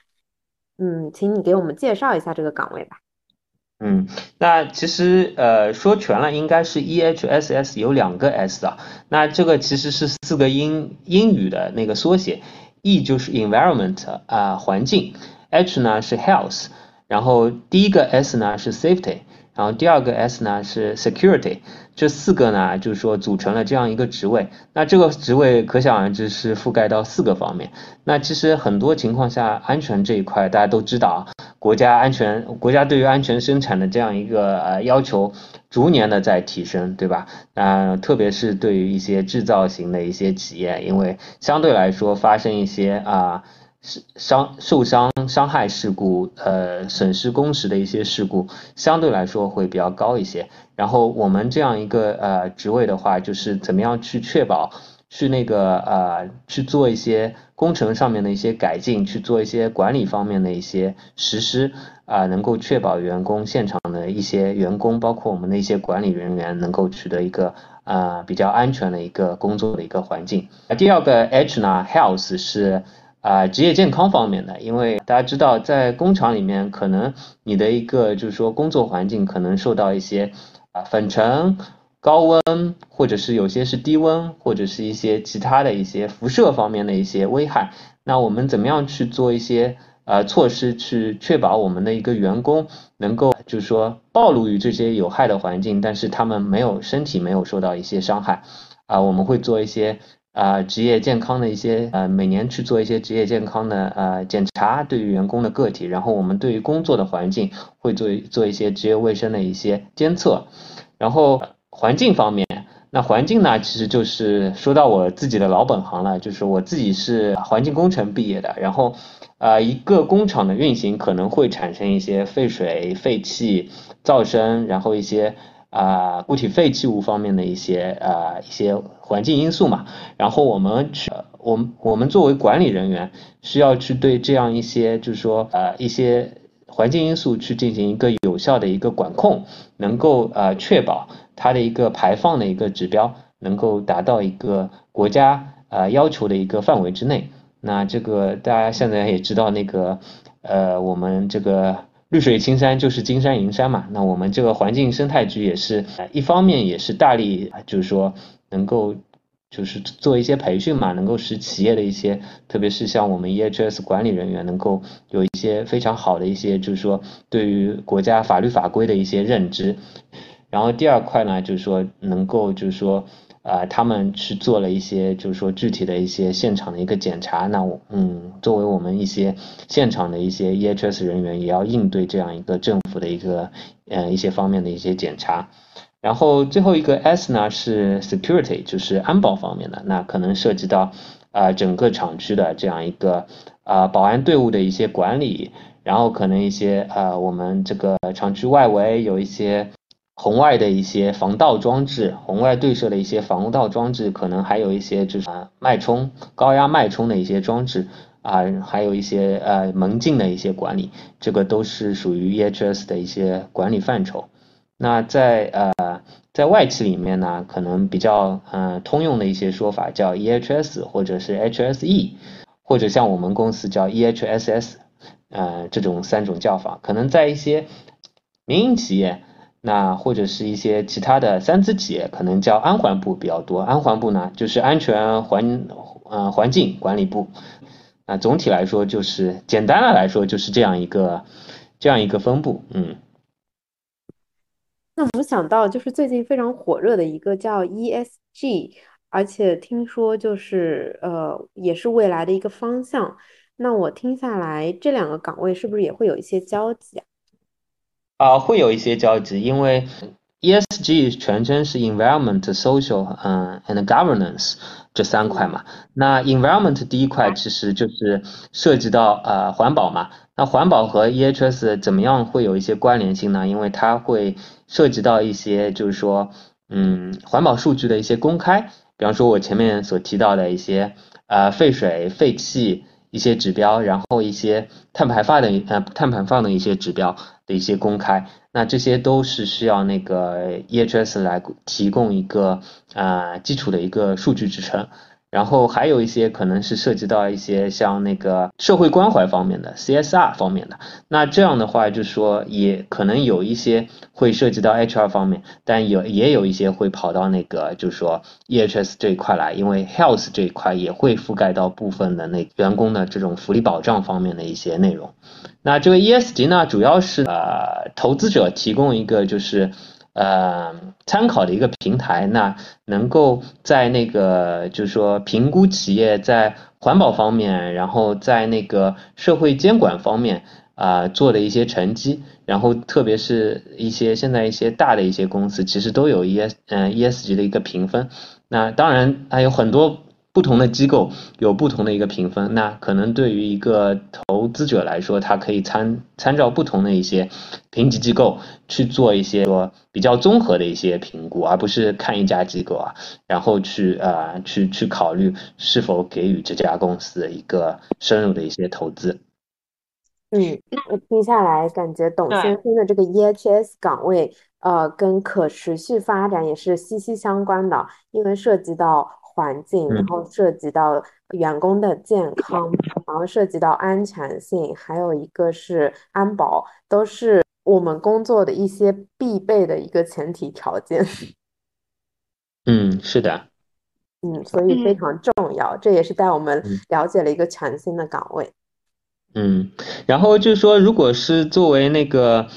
嗯，请你给我们介绍一下这个岗位吧。嗯，那其实呃说全了，应该是 E H S S 有两个 S 的。那这个其实是四个英英语的那个缩写，E 就是 environment 啊环境，H 呢是 health，然后第一个 S 呢是 safety，然后第二个 S 呢是 security。这四个呢，就是说组成了这样一个职位。那这个职位可想而知是覆盖到四个方面。那其实很多情况下，安全这一块大家都知道，国家安全，国家对于安全生产的这样一个呃要求，逐年的在提升，对吧？啊，特别是对于一些制造型的一些企业，因为相对来说发生一些啊伤受伤、伤害事故，呃，损失工时的一些事故，相对来说会比较高一些。然后我们这样一个呃职位的话，就是怎么样去确保。去那个呃去做一些工程上面的一些改进，去做一些管理方面的一些实施啊，能够确保员工现场的一些员工，包括我们的一些管理人员，能够取得一个呃比较安全的一个工作的一个环境。那第二个 H 呢，Health 是啊职业健康方面的，因为大家知道在工厂里面，可能你的一个就是说工作环境可能受到一些粉尘。高温，或者是有些是低温，或者是一些其他的一些辐射方面的一些危害。那我们怎么样去做一些呃措施，去确保我们的一个员工能够就是说暴露于这些有害的环境，但是他们没有身体没有受到一些伤害啊？我们会做一些啊职业健康的一些呃每年去做一些职业健康的呃检查，对于员工的个体，然后我们对于工作的环境会做做一些职业卫生的一些监测，然后。环境方面，那环境呢，其实就是说到我自己的老本行了，就是我自己是环境工程毕业的，然后，呃，一个工厂的运行可能会产生一些废水、废气、噪声，然后一些啊固体废弃物方面的一些呃一些环境因素嘛，然后我们去，我们我们作为管理人员，需要去对这样一些，就是说呃一些环境因素去进行一个有效的一个管控，能够呃确保。它的一个排放的一个指标能够达到一个国家呃要求的一个范围之内。那这个大家现在也知道，那个呃我们这个绿水青山就是金山银山嘛。那我们这个环境生态局也是一方面也是大力就是说能够就是做一些培训嘛，能够使企业的一些特别是像我们 EHS 管理人员能够有一些非常好的一些就是说对于国家法律法规的一些认知。然后第二块呢，就是说能够就是说，呃，他们去做了一些就是说具体的一些现场的一个检查。那我嗯，作为我们一些现场的一些 EHS 人员，也要应对这样一个政府的一个呃一些方面的一些检查。然后最后一个 S 呢是 security，就是安保方面的。那可能涉及到啊整个厂区的这样一个啊保安队伍的一些管理，然后可能一些呃我们这个厂区外围有一些。红外的一些防盗装置，红外对射的一些防盗装置，可能还有一些就是脉冲、高压脉冲的一些装置啊，还有一些呃门禁的一些管理，这个都是属于 EHS 的一些管理范畴。那在呃在外企里面呢，可能比较嗯通用的一些说法叫 EHS 或者是 HSE，或者像我们公司叫 EHSS，呃这种三种叫法，可能在一些民营企业。那或者是一些其他的三资企业，可能叫安环部比较多。安环部呢，就是安全环呃环境管理部。那总体来说，就是简单的来说，就是这样一个这样一个分布。嗯。那我们想到就是最近非常火热的一个叫 ESG，而且听说就是呃也是未来的一个方向。那我听下来，这两个岗位是不是也会有一些交集啊？啊，会有一些交集，因为 ESG 全称是 Environment、Social，嗯，and Governance 这三块嘛。那 Environment 第一块其实就是涉及到呃环保嘛。那环保和 EHS 怎么样会有一些关联性呢？因为它会涉及到一些就是说，嗯，环保数据的一些公开，比方说我前面所提到的一些呃废水、废气。一些指标，然后一些碳排放的呃碳排放的一些指标的一些公开，那这些都是需要那个 EHS 来提供一个啊基础的一个数据支撑。然后还有一些可能是涉及到一些像那个社会关怀方面的 CSR 方面的，那这样的话就是说也可能有一些会涉及到 HR 方面，但有也有一些会跑到那个就是说 EHS 这一块来，因为 Health 这一块也会覆盖到部分的那员工的这种福利保障方面的一些内容。那这个 ESG 呢，主要是呃投资者提供一个就是。呃参考的一个平台，那能够在那个就是说评估企业在环保方面，然后在那个社会监管方面啊做的一些成绩，然后特别是一些现在一些大的一些公司，其实都有 E S 嗯 E S G 的一个评分。那当然还有很多。不同的机构有不同的一个评分，那可能对于一个投资者来说，他可以参参照不同的一些评级机构去做一些说比较综合的一些评估，而不是看一家机构啊，然后去啊去去考虑是否给予这家公司一个深入的一些投资。嗯，我听下来感觉董先生的这个 EHS 岗位，呃，跟可持续发展也是息息相关的，因为涉及到。环境，然后涉及到员工的健康，然后涉及到安全性，还有一个是安保，都是我们工作的一些必备的一个前提条件。<laughs> 嗯，是的。嗯，所以非常重要，这也是带我们了解了一个全新的岗位。嗯，然后就是说，如果是作为那个。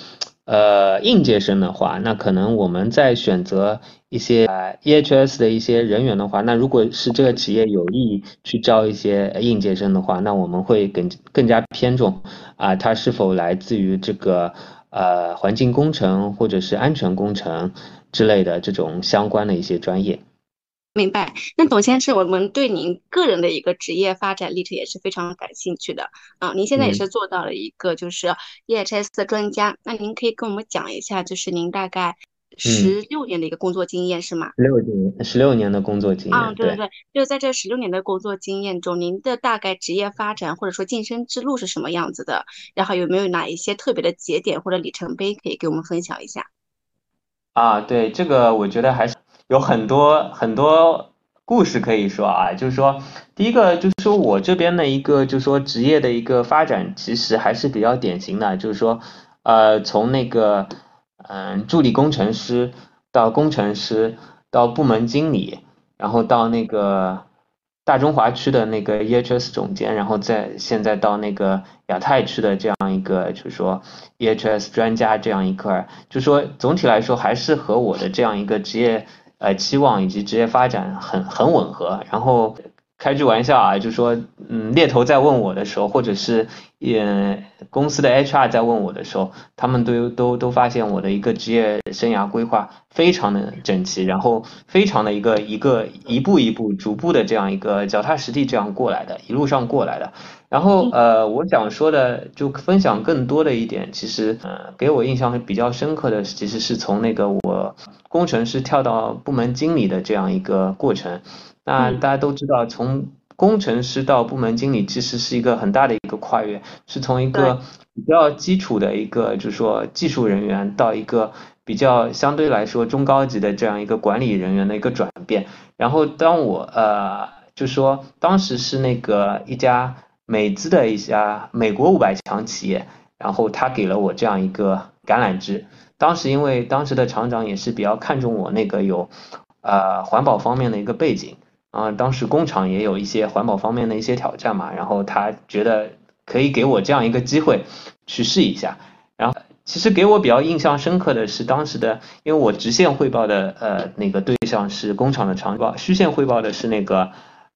呃，应届生的话，那可能我们在选择一些呃 EHS 的一些人员的话，那如果是这个企业有意去招一些应届生的话，那我们会更更加偏重啊，他是否来自于这个呃环境工程或者是安全工程之类的这种相关的一些专业。明白，那董先生，我们对您个人的一个职业发展历程也是非常感兴趣的啊。您现在也是做到了一个就是 EHS 的专家，那您可以跟我们讲一下，就是您大概十六年的一个工作经验是吗？十六年，十六年的工作经验。啊，对对对，就在这十六年的工作经验中，您的大概职业发展或者说晋升之路是什么样子的？然后有没有哪一些特别的节点或者里程碑可以给我们分享一下？啊，对，这个我觉得还是。有很多很多故事可以说啊，就是说，第一个就是说我这边的一个，就是说职业的一个发展，其实还是比较典型的，就是说，呃，从那个嗯助理工程师到工程师到部门经理，然后到那个大中华区的那个 EHS 总监，然后再现在到那个亚太区的这样一个，就是说 EHS 专家这样一块，就说总体来说还是和我的这样一个职业。呃，期望以及职业发展很很吻合。然后开句玩笑啊，就说，嗯，猎头在问我的时候，或者是也公司的 HR 在问我的时候，他们都都都发现我的一个职业生涯规划非常的整齐，然后非常的一个一个一步一步、逐步的这样一个脚踏实地这样过来的，一路上过来的。然后呃，我想说的就分享更多的一点，其实呃，给我印象比较深刻的，其实是从那个我工程师跳到部门经理的这样一个过程。那大家都知道，从工程师到部门经理，其实是一个很大的一个跨越，是从一个比较基础的一个，就是说技术人员到一个比较相对来说中高级的这样一个管理人员的一个转变。然后当我呃，就说当时是那个一家。美资的一家美国五百强企业，然后他给了我这样一个橄榄枝。当时因为当时的厂长也是比较看重我那个有，呃环保方面的一个背景啊，当时工厂也有一些环保方面的一些挑战嘛，然后他觉得可以给我这样一个机会去试一下。然后其实给我比较印象深刻的是当时的，因为我直线汇报的呃那个对象是工厂的厂长，虚线汇报的是那个。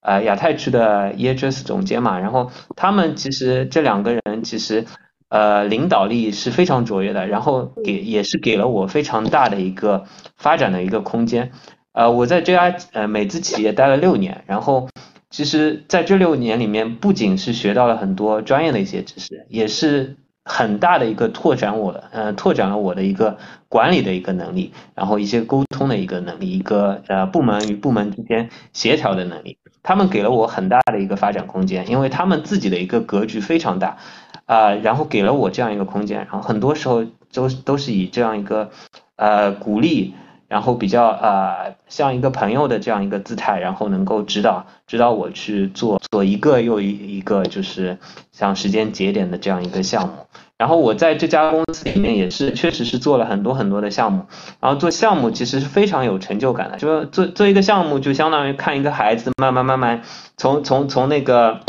呃，亚太区的 EHS 总监嘛，然后他们其实这两个人其实，呃，领导力是非常卓越的，然后给也是给了我非常大的一个发展的一个空间。呃，我在这家呃美资企业待了六年，然后其实在这六年里面，不仅是学到了很多专业的一些知识，也是很大的一个拓展我的，呃，拓展了我的一个管理的一个能力，然后一些沟通的一个能力，一个呃部门与部门之间协调的能力。他们给了我很大的一个发展空间，因为他们自己的一个格局非常大，啊，然后给了我这样一个空间，然后很多时候都都是以这样一个，呃，鼓励，然后比较啊像一个朋友的这样一个姿态，然后能够指导指导我去做做一个又一一个就是像时间节点的这样一个项目。然后我在这家公司里面也是，确实是做了很多很多的项目。然后做项目其实是非常有成就感的，就做做一个项目，就相当于看一个孩子慢慢慢慢从从从那个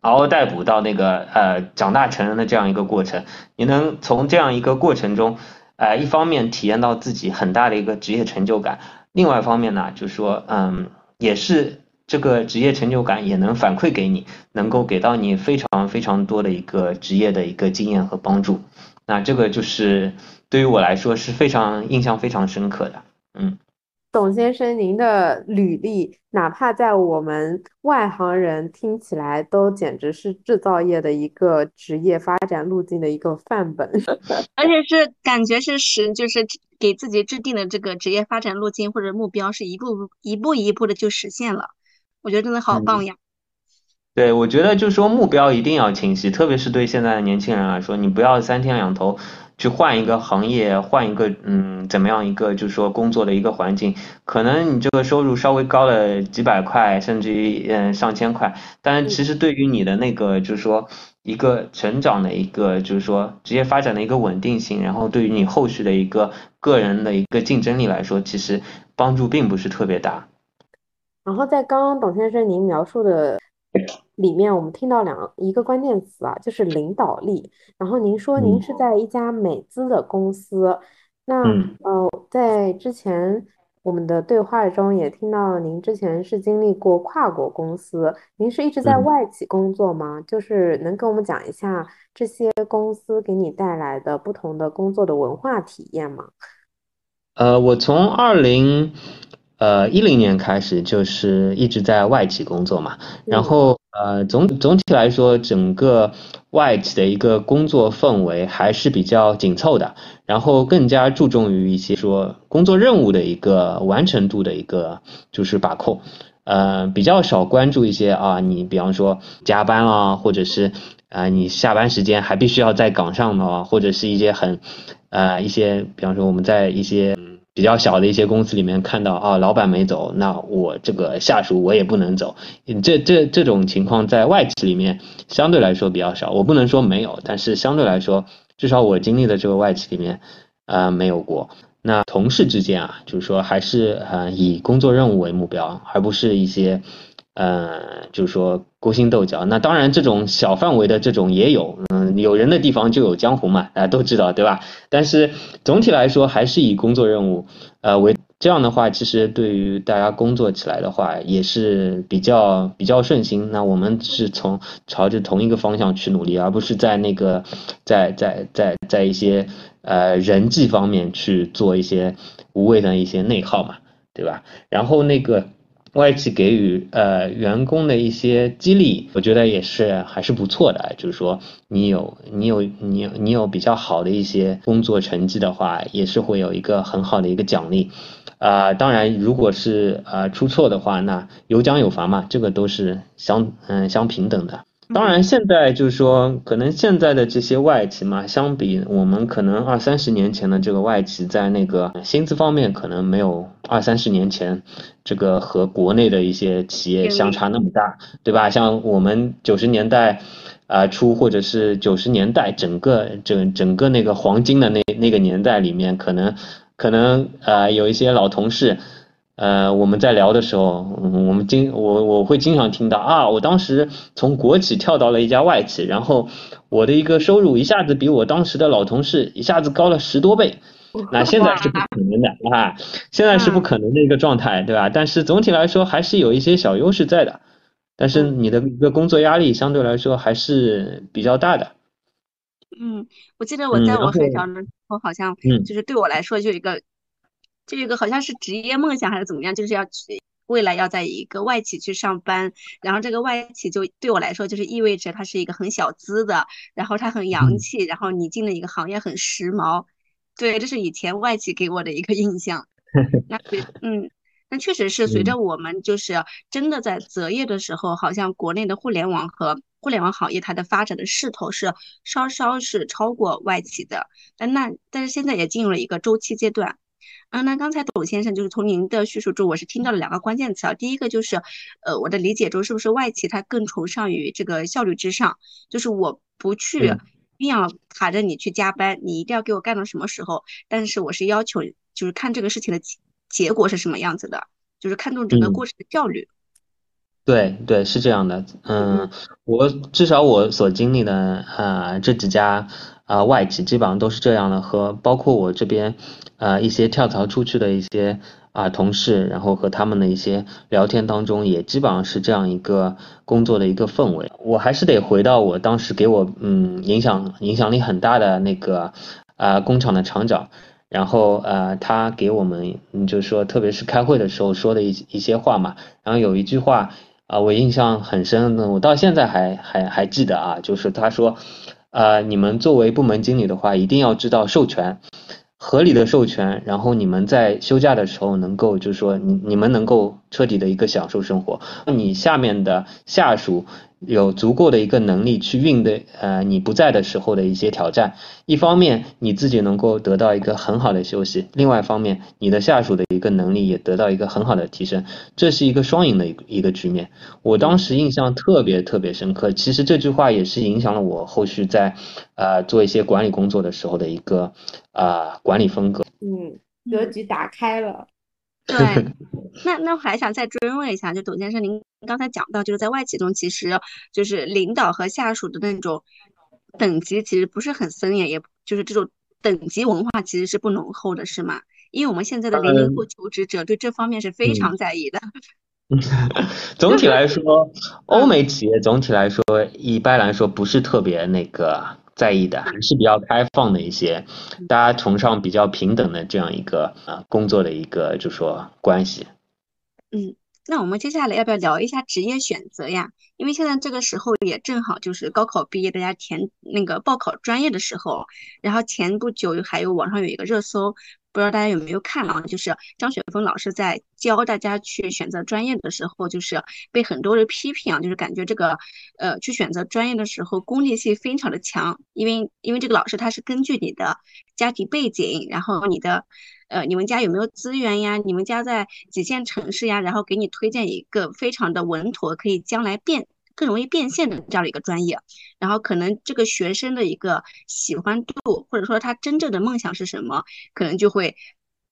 嗷嗷待哺到那个呃长大成人的这样一个过程。你能从这样一个过程中，呃，一方面体验到自己很大的一个职业成就感，另外一方面呢，就是说，嗯，也是这个职业成就感也能反馈给你，能够给到你非常非常多的一个职业的一个经验和帮助。那这个就是对于我来说是非常印象非常深刻的，嗯。董先生，您的履历，哪怕在我们外行人听起来，都简直是制造业的一个职业发展路径的一个范本，<laughs> 而且是感觉是实，就是给自己制定的这个职业发展路径或者目标，是一步一步一步的就实现了。我觉得真的好棒呀！对，我觉得就是说目标一定要清晰，特别是对现在的年轻人来说，你不要三天两头。去换一个行业，换一个嗯，怎么样一个就是说工作的一个环境，可能你这个收入稍微高了几百块，甚至于嗯上千块，但是其实对于你的那个就是说一个成长的一个就是说职业发展的一个稳定性，然后对于你后续的一个个人的一个竞争力来说，其实帮助并不是特别大。然后在刚刚董先生您描述的。里面我们听到两一个关键词啊，就是领导力。然后您说您是在一家美资的公司，那呃，在之前我们的对话中也听到您之前是经历过跨国公司，您是一直在外企工作吗？就是能跟我们讲一下这些公司给你带来的不同的工作的文化体验吗？呃，我从二零。呃，一零年开始就是一直在外企工作嘛，然后呃总总体来说，整个外企的一个工作氛围还是比较紧凑的，然后更加注重于一些说工作任务的一个完成度的一个就是把控，呃比较少关注一些啊，你比方说加班啦，或者是啊你下班时间还必须要在岗上的，或者是一些很呃一些比方说我们在一些。比较小的一些公司里面看到啊，老板没走，那我这个下属我也不能走。这这这种情况在外企里面相对来说比较少，我不能说没有，但是相对来说，至少我经历的这个外企里面，啊，没有过。那同事之间啊，就是说还是呃以工作任务为目标，而不是一些。呃，就是说勾心斗角，那当然这种小范围的这种也有，嗯，有人的地方就有江湖嘛，大家都知道，对吧？但是总体来说还是以工作任务，呃为这样的话，其实对于大家工作起来的话也是比较比较顺心。那我们是从朝着同一个方向去努力，而不是在那个在在在在一些呃人际方面去做一些无谓的一些内耗嘛，对吧？然后那个。外企给予呃员工的一些激励，我觉得也是还是不错的。就是说，你有你有你有你有比较好的一些工作成绩的话，也是会有一个很好的一个奖励。啊，当然，如果是呃出错的话，那有奖有罚嘛，这个都是相嗯相平等的。当然，现在就是说，可能现在的这些外企嘛，相比我们可能二三十年前的这个外企，在那个薪资方面，可能没有二三十年前这个和国内的一些企业相差那么大，对吧？像我们九十年代啊初，或者是九十年代整个整整个那个黄金的那那个年代里面，可能可能呃有一些老同事。呃，我们在聊的时候，我们经我我会经常听到啊，我当时从国企跳到了一家外企，然后我的一个收入一下子比我当时的老同事一下子高了十多倍，那现在是不可能的啊，现在是不可能的一个状态，对吧？但是总体来说还是有一些小优势在的，但是你的一个工作压力相对来说还是比较大的。嗯，我记得我在我很小的时候，好像就是对我来说就一个。这个好像是职业梦想还是怎么样，就是要去未来要在一个外企去上班，然后这个外企就对我来说就是意味着它是一个很小资的，然后它很洋气，然后你进了一个行业很时髦，对，这是以前外企给我的一个 <laughs> 印象。<laughs> 那嗯，那确实是随着我们就是真的在择业的时候，好像国内的互联网和互联网行业它的发展的势头是稍稍是超过外企的，但那但是现在也进入了一个周期阶段。嗯，那刚才董先生就是从您的叙述中，我是听到了两个关键词啊。第一个就是，呃，我的理解中是不是外企它更崇尚于这个效率至上，就是我不去一定要卡着你去加班，你一定要给我干到什么时候，但是我是要求就是看这个事情的结果是什么样子的，就是看重整个过程的效率。对对，是这样的。嗯，我至少我所经历的啊这几家啊外企基本上都是这样的，和包括我这边啊一些跳槽出去的一些啊同事，然后和他们的一些聊天当中，也基本上是这样一个工作的一个氛围。我还是得回到我当时给我嗯影响影响力很大的那个啊工厂的厂长。然后呃，他给我们，就是说，特别是开会的时候说的一一些话嘛。然后有一句话啊，我印象很深的，我到现在还还还记得啊，就是他说，呃，你们作为部门经理的话，一定要知道授权，合理的授权，然后你们在休假的时候能够，就是说，你你们能够彻底的一个享受生活，你下面的下属。有足够的一个能力去应对呃你不在的时候的一些挑战，一方面你自己能够得到一个很好的休息，另外一方面你的下属的一个能力也得到一个很好的提升，这是一个双赢的一个一个局面。我当时印象特别特别深刻，其实这句话也是影响了我后续在呃做一些管理工作的时候的一个啊管理风格。嗯，格局打开了。对，<laughs> 那那我还想再追问一下，就董先生，您刚才讲到，就是在外企中，其实就是领导和下属的那种等级其实不是很森严，也就是这种等级文化其实是不浓厚的，是吗？因为我们现在的零零后求职者对这方面是非常在意的。<laughs> 总体来说，欧美企业总体来说一般来说不是特别那个。在意的还是比较开放的一些，大家崇尚比较平等的这样一个啊工作的一个就说关系。嗯，那我们接下来要不要聊一下职业选择呀？因为现在这个时候也正好就是高考毕业，大家填那个报考专业的时候，然后前不久还有网上有一个热搜。不知道大家有没有看啊？就是张雪峰老师在教大家去选择专业的时候，就是被很多人批评啊，就是感觉这个呃去选择专业的时候功利性非常的强，因为因为这个老师他是根据你的家庭背景，然后你的呃你们家有没有资源呀，你们家在几线城市呀，然后给你推荐一个非常的稳妥，可以将来变。更容易变现的这样的一个专业，然后可能这个学生的一个喜欢度，或者说他真正的梦想是什么，可能就会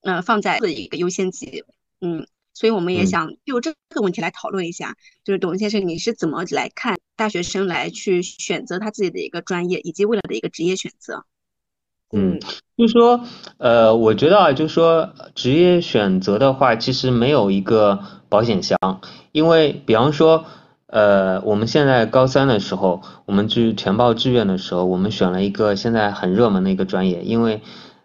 呃放在一个优先级。嗯，所以我们也想就这个问题来讨论一下，就是董先生你是怎么来看大学生来去选择他自己的一个专业，以及未来的一个职业选择？嗯，就是说，呃，我觉得啊，就是说职业选择的话，其实没有一个保险箱，因为比方说。呃，我们现在高三的时候，我们去填报志愿的时候，我们选了一个现在很热门的一个专业，因为，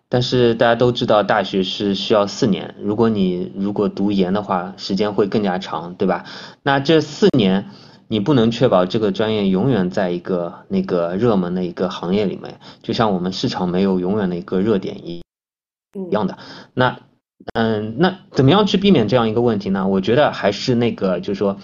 但是大家都知道，大学是需要四年，如果你如果读研的话，时间会更加长，对吧？那这四年，你不能确保这个专业永远在一个那个热门的一个行业里面，就像我们市场没有永远的一个热点一一样的。那，嗯，那怎么样去避免这样一个问题呢？我觉得还是那个，就是说。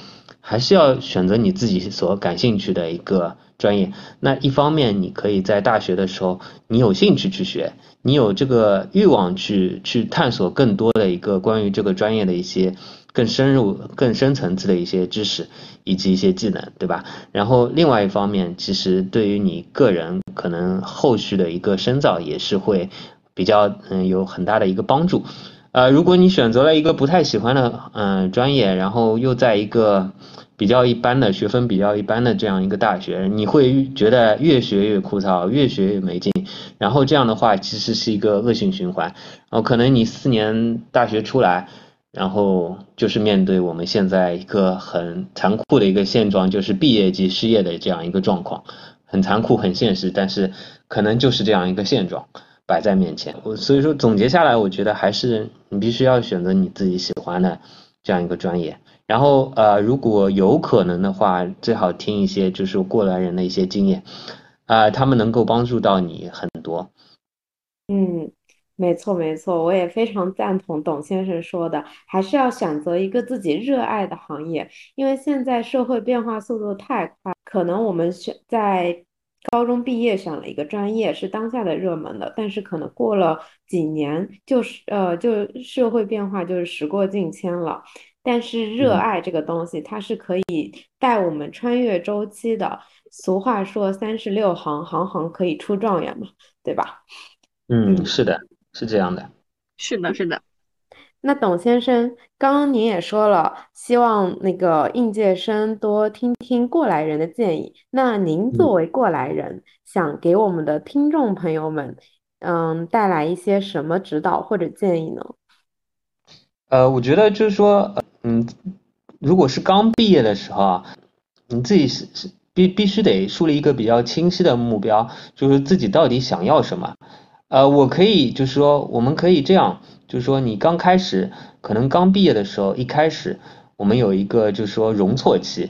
还是要选择你自己所感兴趣的一个专业。那一方面，你可以在大学的时候，你有兴趣去学，你有这个欲望去去探索更多的一个关于这个专业的一些更深入、更深层次的一些知识以及一些技能，对吧？然后另外一方面，其实对于你个人可能后续的一个深造也是会比较嗯有很大的一个帮助。呃，如果你选择了一个不太喜欢的嗯专业，然后又在一个比较一般的学分比较一般的这样一个大学，你会觉得越学越枯燥，越学越没劲。然后这样的话，其实是一个恶性循环。然后可能你四年大学出来，然后就是面对我们现在一个很残酷的一个现状，就是毕业即失业的这样一个状况，很残酷，很现实，但是可能就是这样一个现状。摆在面前，我所以说总结下来，我觉得还是你必须要选择你自己喜欢的这样一个专业。然后呃，如果有可能的话，最好听一些就是过来人的一些经验，啊，他们能够帮助到你很多。嗯，没错没错，我也非常赞同董先生说的，还是要选择一个自己热爱的行业，因为现在社会变化速度太快，可能我们选在。高中毕业选了一个专业是当下的热门的，但是可能过了几年，就是呃，就社会变化就是时过境迁了。但是热爱这个东西，它是可以带我们穿越周期的。俗话说三十六行，行行可以出状元嘛，对吧？嗯，是的，是这样的。是的，是的。那董先生，刚刚您也说了，希望那个应届生多听听过来人的建议。那您作为过来人，想给我们的听众朋友们，嗯，带来一些什么指导或者建议呢？呃，我觉得就是说，嗯，如果是刚毕业的时候啊，你自己是是必必须得树立一个比较清晰的目标，就是自己到底想要什么。呃，我可以就是说，我们可以这样。就是说，你刚开始可能刚毕业的时候，一开始我们有一个就是说容错期，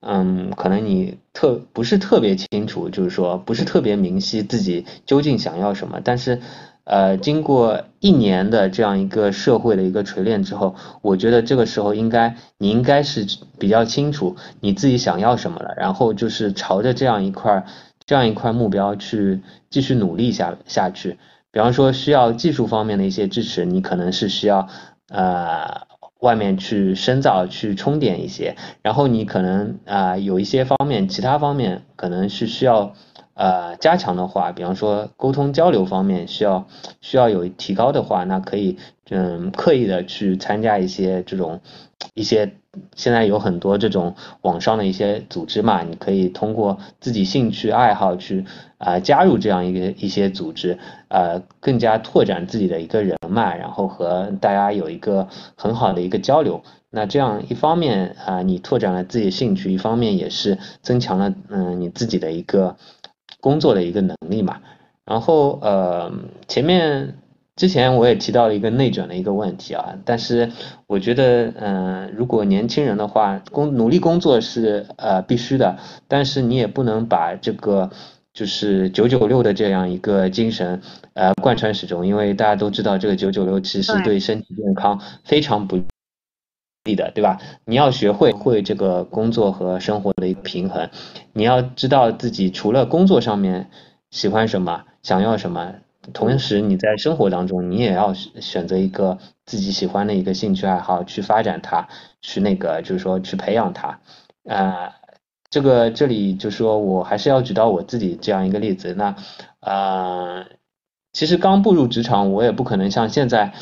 嗯，可能你特不是特别清楚，就是说不是特别明晰自己究竟想要什么。但是，呃，经过一年的这样一个社会的一个锤炼之后，我觉得这个时候应该你应该是比较清楚你自己想要什么了，然后就是朝着这样一块这样一块目标去继续努力下下去。比方说需要技术方面的一些支持，你可能是需要呃外面去深造、去充电一些，然后你可能啊有一些方面，其他方面可能是需要呃加强的话，比方说沟通交流方面需要需要有提高的话，那可以嗯刻意的去参加一些这种一些。现在有很多这种网上的一些组织嘛，你可以通过自己兴趣爱好去啊加入这样一个一些组织，呃，更加拓展自己的一个人脉，然后和大家有一个很好的一个交流。那这样一方面啊，你拓展了自己的兴趣，一方面也是增强了嗯你自己的一个工作的一个能力嘛。然后呃前面。之前我也提到了一个内卷的一个问题啊，但是我觉得，嗯，如果年轻人的话，工努力工作是呃必须的，但是你也不能把这个就是九九六的这样一个精神呃贯穿始终，因为大家都知道这个九九六其实对身体健康非常不利的，对吧？你要学会会这个工作和生活的一个平衡，你要知道自己除了工作上面喜欢什么，想要什么。同时，你在生活当中，你也要选择一个自己喜欢的一个兴趣爱好去发展它，去那个就是说去培养它。啊，这个这里就说我还是要举到我自己这样一个例子。那呃，其实刚步入职场，我也不可能像现在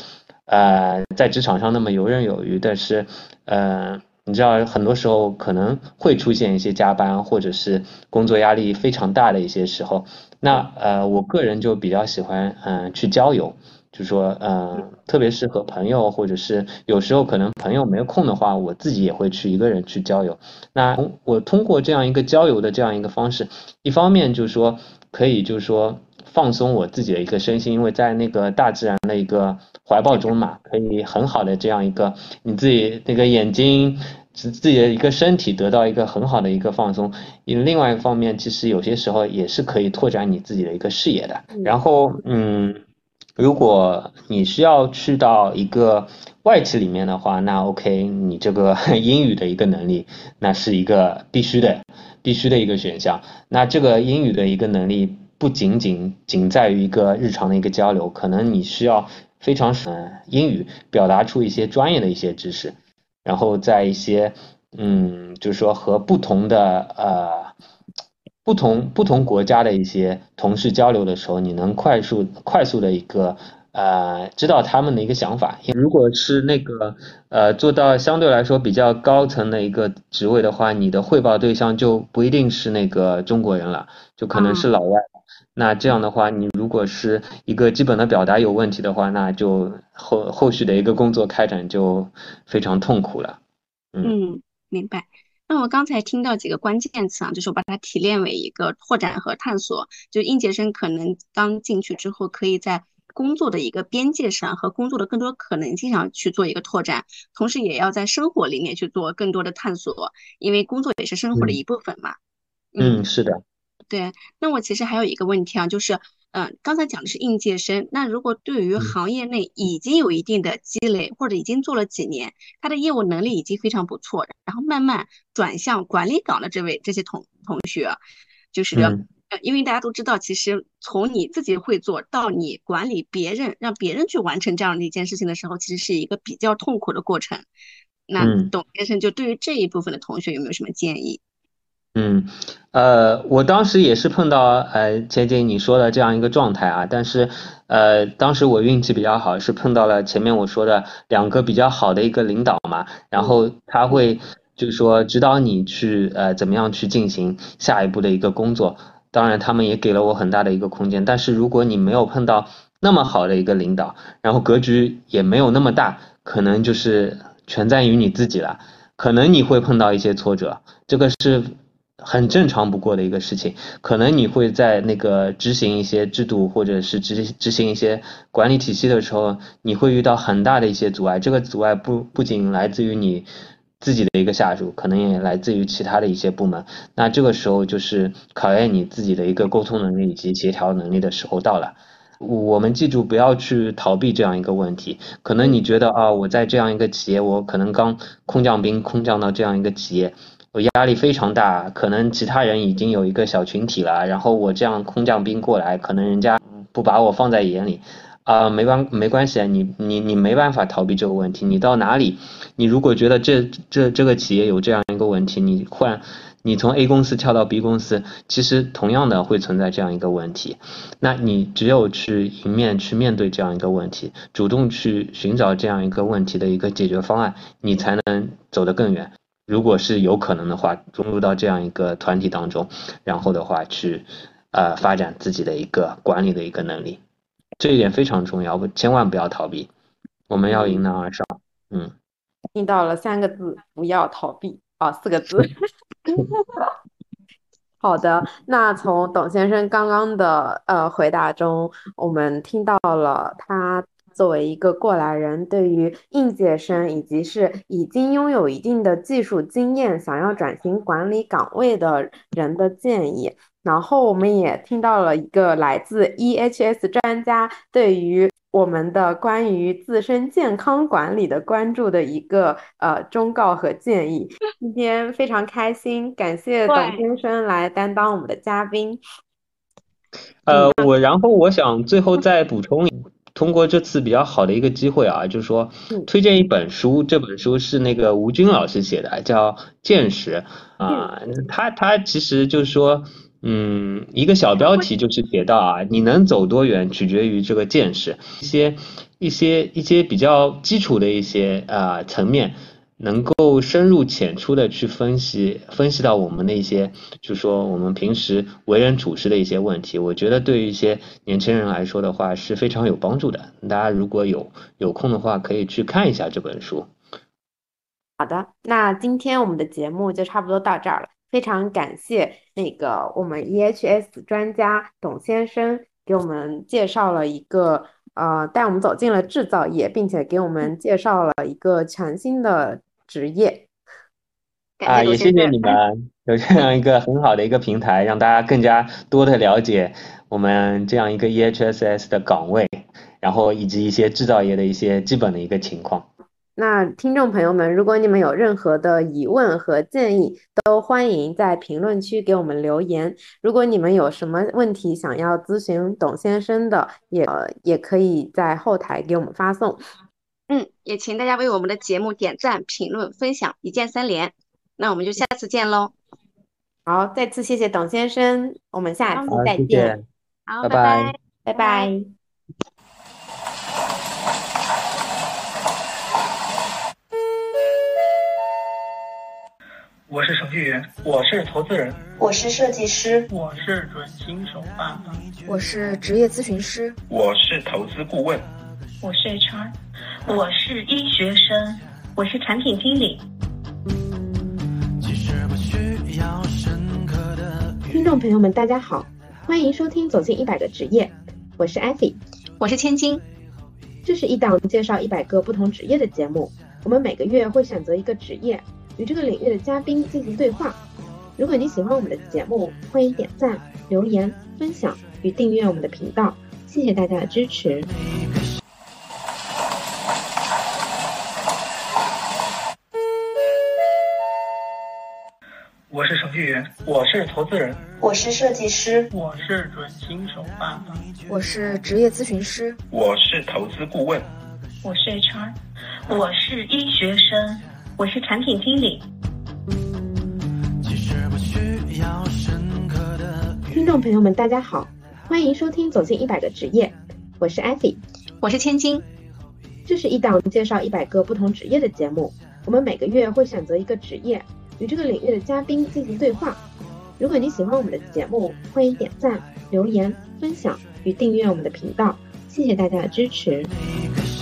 呃在职场上那么游刃有余。但是呃，你知道很多时候可能会出现一些加班，或者是工作压力非常大的一些时候。那呃，我个人就比较喜欢嗯去郊游，就说嗯，特别是和朋友，或者是有时候可能朋友没有空的话，我自己也会去一个人去郊游。那我通过这样一个郊游的这样一个方式，一方面就是说可以就是说放松我自己的一个身心，因为在那个大自然的一个怀抱中嘛，可以很好的这样一个你自己那个眼睛。自自己的一个身体得到一个很好的一个放松，因另外一方面，其实有些时候也是可以拓展你自己的一个视野的。然后，嗯，如果你需要去到一个外企里面的话，那 OK，你这个 <laughs> 英语的一个能力，那是一个必须的、必须的一个选项。那这个英语的一个能力，不仅仅仅在于一个日常的一个交流，可能你需要非常嗯英语表达出一些专业的一些知识。然后在一些，嗯，就是说和不同的呃，不同不同国家的一些同事交流的时候，你能快速快速的一个呃，知道他们的一个想法。如果是那个呃，做到相对来说比较高层的一个职位的话，你的汇报对象就不一定是那个中国人了，就可能是老外。那这样的话，你如果是一个基本的表达有问题的话，那就后后续的一个工作开展就非常痛苦了。嗯，明白。那我刚才听到几个关键词啊，就是我把它提炼为一个拓展和探索。就应届生可能刚进去之后，可以在工作的一个边界上和工作的更多可能性上去做一个拓展，同时也要在生活里面去做更多的探索，因为工作也是生活的一部分嘛。嗯，是的。对，那我其实还有一个问题啊，就是，嗯，刚才讲的是应届生，那如果对于行业内已经有一定的积累，或者已经做了几年，他的业务能力已经非常不错，然后慢慢转向管理岗的这位这些同同学，就是，呃，因为大家都知道，其实从你自己会做到你管理别人，让别人去完成这样的一件事情的时候，其实是一个比较痛苦的过程。那董先生就对于这一部分的同学有没有什么建议？嗯，呃，我当时也是碰到呃前姐你说的这样一个状态啊，但是呃当时我运气比较好，是碰到了前面我说的两个比较好的一个领导嘛，然后他会就是说指导你去呃怎么样去进行下一步的一个工作，当然他们也给了我很大的一个空间，但是如果你没有碰到那么好的一个领导，然后格局也没有那么大，可能就是全在于你自己了，可能你会碰到一些挫折，这个是。很正常不过的一个事情，可能你会在那个执行一些制度或者是执执行一些管理体系的时候，你会遇到很大的一些阻碍。这个阻碍不不仅来自于你自己的一个下属，可能也来自于其他的一些部门。那这个时候就是考验你自己的一个沟通能力以及协调能力的时候到了。我们记住不要去逃避这样一个问题。可能你觉得啊，我在这样一个企业，我可能刚空降兵空降到这样一个企业。我压力非常大，可能其他人已经有一个小群体了，然后我这样空降兵过来，可能人家不把我放在眼里，啊，没关没关系啊，你你你没办法逃避这个问题，你到哪里，你如果觉得这这这个企业有这样一个问题，你换你从 A 公司跳到 B 公司，其实同样的会存在这样一个问题，那你只有去迎面去面对这样一个问题，主动去寻找这样一个问题的一个解决方案，你才能走得更远。如果是有可能的话，融入到这样一个团体当中，然后的话去，呃，发展自己的一个管理的一个能力，这一点非常重要，千万不要逃避，我们要迎难而上。嗯，听到了三个字，不要逃避啊，四个字。<laughs> 好的，那从董先生刚刚的呃回答中，我们听到了他。作为一个过来人，对于应届生以及是已经拥有一定的技术经验、想要转型管理岗位的人的建议，然后我们也听到了一个来自 EHS 专家对于我们的关于自身健康管理的关注的一个呃忠告和建议。今天非常开心，感谢董先生来担当我们的嘉宾。呃，我然后我想最后再补充一。通过这次比较好的一个机会啊，就是说推荐一本书，这本书是那个吴军老师写的，叫《见识》啊。他他其实就是说，嗯，一个小标题就是写到啊，你能走多远取决于这个见识，一些一些一些比较基础的一些啊层面。能够深入浅出的去分析分析到我们的一些，就说我们平时为人处事的一些问题，我觉得对于一些年轻人来说的话是非常有帮助的。大家如果有有空的话，可以去看一下这本书。好的，那今天我们的节目就差不多到这儿了。非常感谢那个我们 EHS 专家董先生给我们介绍了一个呃，带我们走进了制造业，并且给我们介绍了一个全新的。职业啊，也谢谢你们 <laughs> 有这样一个很好的一个平台，让大家更加多的了解我们这样一个 EHSS 的岗位，然后以及一些制造业的一些基本的一个情况。那听众朋友们，如果你们有任何的疑问和建议，都欢迎在评论区给我们留言。如果你们有什么问题想要咨询董先生的，也也可以在后台给我们发送。嗯，也请大家为我们的节目点赞、评论、分享，一键三连。那我们就下次见喽。好，再次谢谢董先生，我们下次再见。好，拜拜，拜拜。我是程序员，我是投资人，我是设计师，我是准新手爸爸，我是职业咨询师，我是投资顾问。我是 HR，我是医学生，我是产品经理。听众朋友们，大家好，欢迎收听《走进一百个职业》，我是艾菲，我是千金。这是一档介绍一百个不同职业的节目，我们每个月会选择一个职业，与这个领域的嘉宾进行对话。如果你喜欢我们的节目，欢迎点赞、留言、分享与订阅我们的频道，谢谢大家的支持。我是程序员，我是投资人，我是设计师，我是准新手爸爸，我是职业咨询师，我是投资顾问，我是 HR，我是医学生，我是产品经理。其实不需听众朋友们，大家好，欢迎收听《走进一百个职业》，我是艾菲，我是千金。这是一档介绍一百个不同职业的节目，我们每个月会选择一个职业，与这个领域的嘉宾进行对话。如果你喜欢我们的节目，欢迎点赞、留言、分享与订阅我们的频道，谢谢大家的支持。